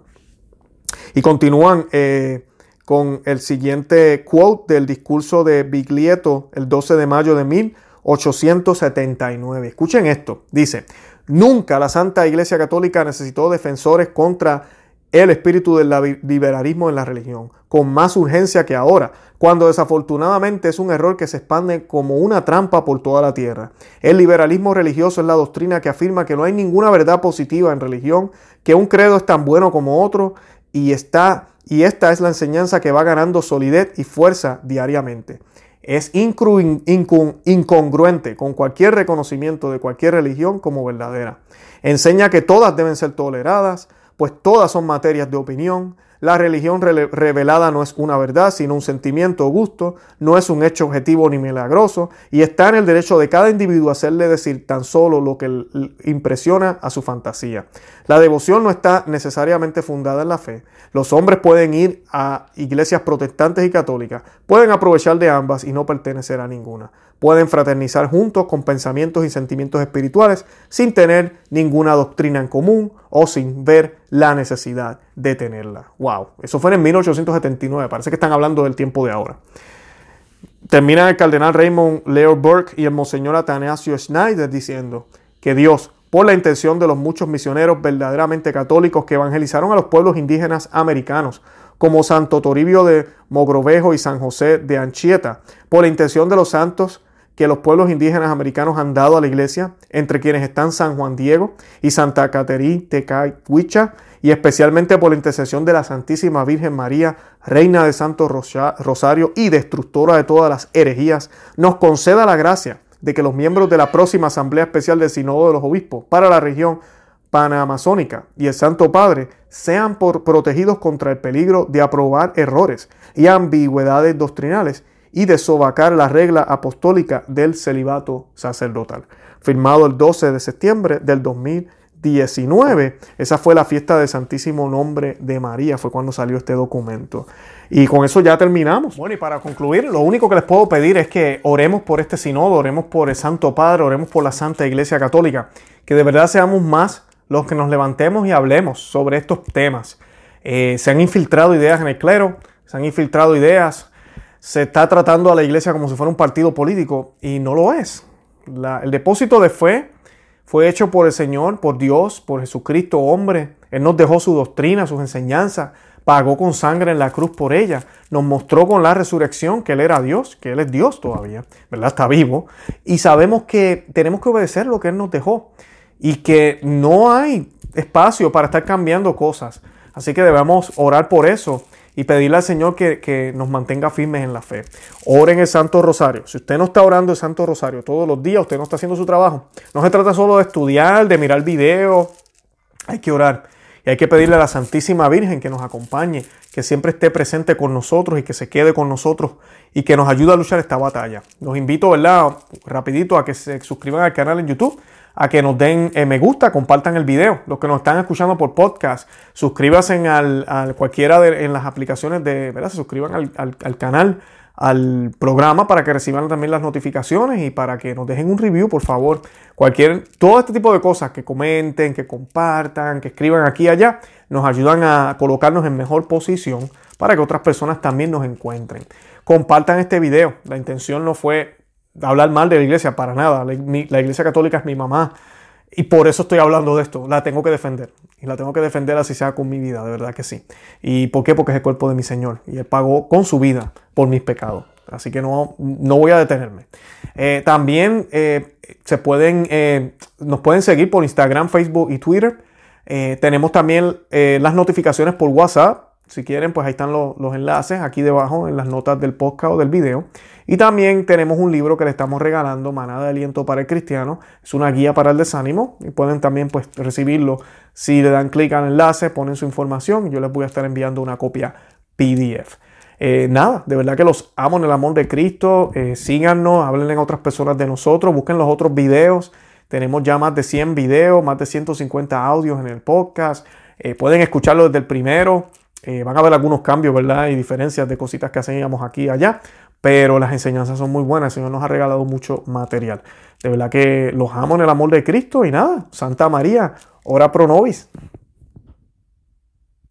Y continúan eh, con el siguiente quote del discurso de Biglieto el 12 de mayo de 1879. Escuchen esto. Dice, nunca la Santa Iglesia Católica necesitó defensores contra el espíritu del liberalismo en la religión, con más urgencia que ahora, cuando desafortunadamente es un error que se expande como una trampa por toda la tierra. El liberalismo religioso es la doctrina que afirma que no hay ninguna verdad positiva en religión, que un credo es tan bueno como otro y está y esta es la enseñanza que va ganando solidez y fuerza diariamente. Es incongruente con cualquier reconocimiento de cualquier religión como verdadera. Enseña que todas deben ser toleradas, pues todas son materias de opinión, La religión revelada no es una verdad, sino un sentimiento o gusto, no es un hecho objetivo ni milagroso, y está en el derecho de cada individuo hacerle decir tan solo lo que impresiona a su fantasía. La devoción no está necesariamente fundada en la fe. Los hombres pueden ir a iglesias protestantes y católicas, pueden aprovechar de ambas y no pertenecer a ninguna. Pueden fraternizar juntos con pensamientos y sentimientos espirituales sin tener ninguna doctrina en común o sin ver la necesidad de tenerla. Wow, eso fue en 1879, parece que están hablando del tiempo de ahora. Termina el cardenal Raymond Leo Burke y el monseñor Atanasio Schneider diciendo que Dios, por la intención de los muchos misioneros verdaderamente católicos que evangelizaron a los pueblos indígenas americanos, como Santo Toribio de Mogrovejo y San José de Anchieta, por la intención de los santos que los pueblos indígenas americanos han dado a la iglesia, entre quienes están San Juan Diego y Santa Caterí Tecaihuicha, y especialmente por la intercesión de la Santísima Virgen María, Reina de Santo Rosario y destructora de todas las herejías, nos conceda la gracia de que los miembros de la próxima Asamblea Especial del Sínodo de los Obispos para la región panamazónica y el Santo Padre sean por protegidos contra el peligro de aprobar errores y ambigüedades doctrinales y de sobacar la regla apostólica del celibato sacerdotal. Firmado el 12 de septiembre del 2019. Esa fue la fiesta del Santísimo Nombre de María, fue cuando salió este documento. Y con eso ya terminamos. Bueno, y para concluir, lo único que les puedo pedir es que oremos por este sinodo, oremos por el Santo Padre, oremos por la Santa Iglesia Católica, que de verdad seamos más los que nos levantemos y hablemos sobre estos temas. Eh, se han infiltrado ideas en el clero, se han infiltrado ideas se está tratando a la iglesia como si fuera un partido político y no lo es. el depósito de fe fue hecho por el Señor, por Dios, por Jesucristo hombre. Él nos dejó su doctrina, sus enseñanzas, pagó con sangre en la cruz por ella, nos mostró con la resurrección que Él era Dios, que Él es Dios todavía, ¿verdad? Está vivo. Y sabemos que tenemos que obedecer lo que Él nos dejó y que no hay espacio para estar cambiando cosas. Así que debemos orar por eso y pedirle al Señor que, nos mantenga firmes en la fe. Oren el Santo Rosario. Si usted no está orando el Santo Rosario todos los días, usted no está haciendo su trabajo. No se trata solo de estudiar, de mirar videos. Hay que orar. Y hay que pedirle a la Santísima Virgen que nos acompañe, que siempre esté presente con nosotros y que se quede con nosotros y que nos ayude a luchar esta batalla. Los invito, ¿verdad? Rapidito a que se suscriban al canal en YouTube a que nos den eh, me gusta, compartan el video. Los que nos están escuchando por podcast, suscríbanse al, cualquiera de en las aplicaciones de, ¿verdad? Se suscriban al, canal, al programa para que reciban también las notificaciones y para que nos dejen un review, por favor. Cualquier, todo este tipo de cosas, que comenten, que compartan, que escriban aquí y allá, nos ayudan a colocarnos en mejor posición para que otras personas también nos encuentren. Compartan este video. La intención no fue hablar mal de la iglesia, para nada. La, iglesia católica es mi mamá. Y por eso estoy hablando de esto. La tengo que defender. Y la tengo que defender así sea con mi vida, de verdad que sí. ¿Y por qué? Porque es el cuerpo de mi Señor. Y Él pagó con su vida por mis pecados. Así que no, no voy a detenerme. Eh, también eh, se pueden, eh, nos pueden seguir por Instagram, Facebook y Twitter. tenemos también las notificaciones por WhatsApp. Si quieren, pues ahí están los, los enlaces aquí debajo en las notas del podcast o del video. Y también tenemos un libro que le estamos regalando, Manada de Aliento para el Cristiano. Es una guía para el desánimo y pueden también pues, recibirlo si le dan clic al enlace, ponen su información yo les voy a estar enviando una copia PDF. Eh, nada, de verdad que los amo en el amor de Cristo. Eh, síganos, hablen a otras personas de nosotros, busquen los otros videos. Tenemos ya más de 100 videos, más de 150 audios en el podcast. Eh, pueden escucharlo desde el primero. Van a ver algunos cambios, ¿verdad? Y diferencias de cositas que hacíamos aquí y allá pero las enseñanzas son muy buenas. El Señor nos ha regalado mucho material. De verdad que los amo en el amor de Cristo y nada, Santa María, ora pro nobis.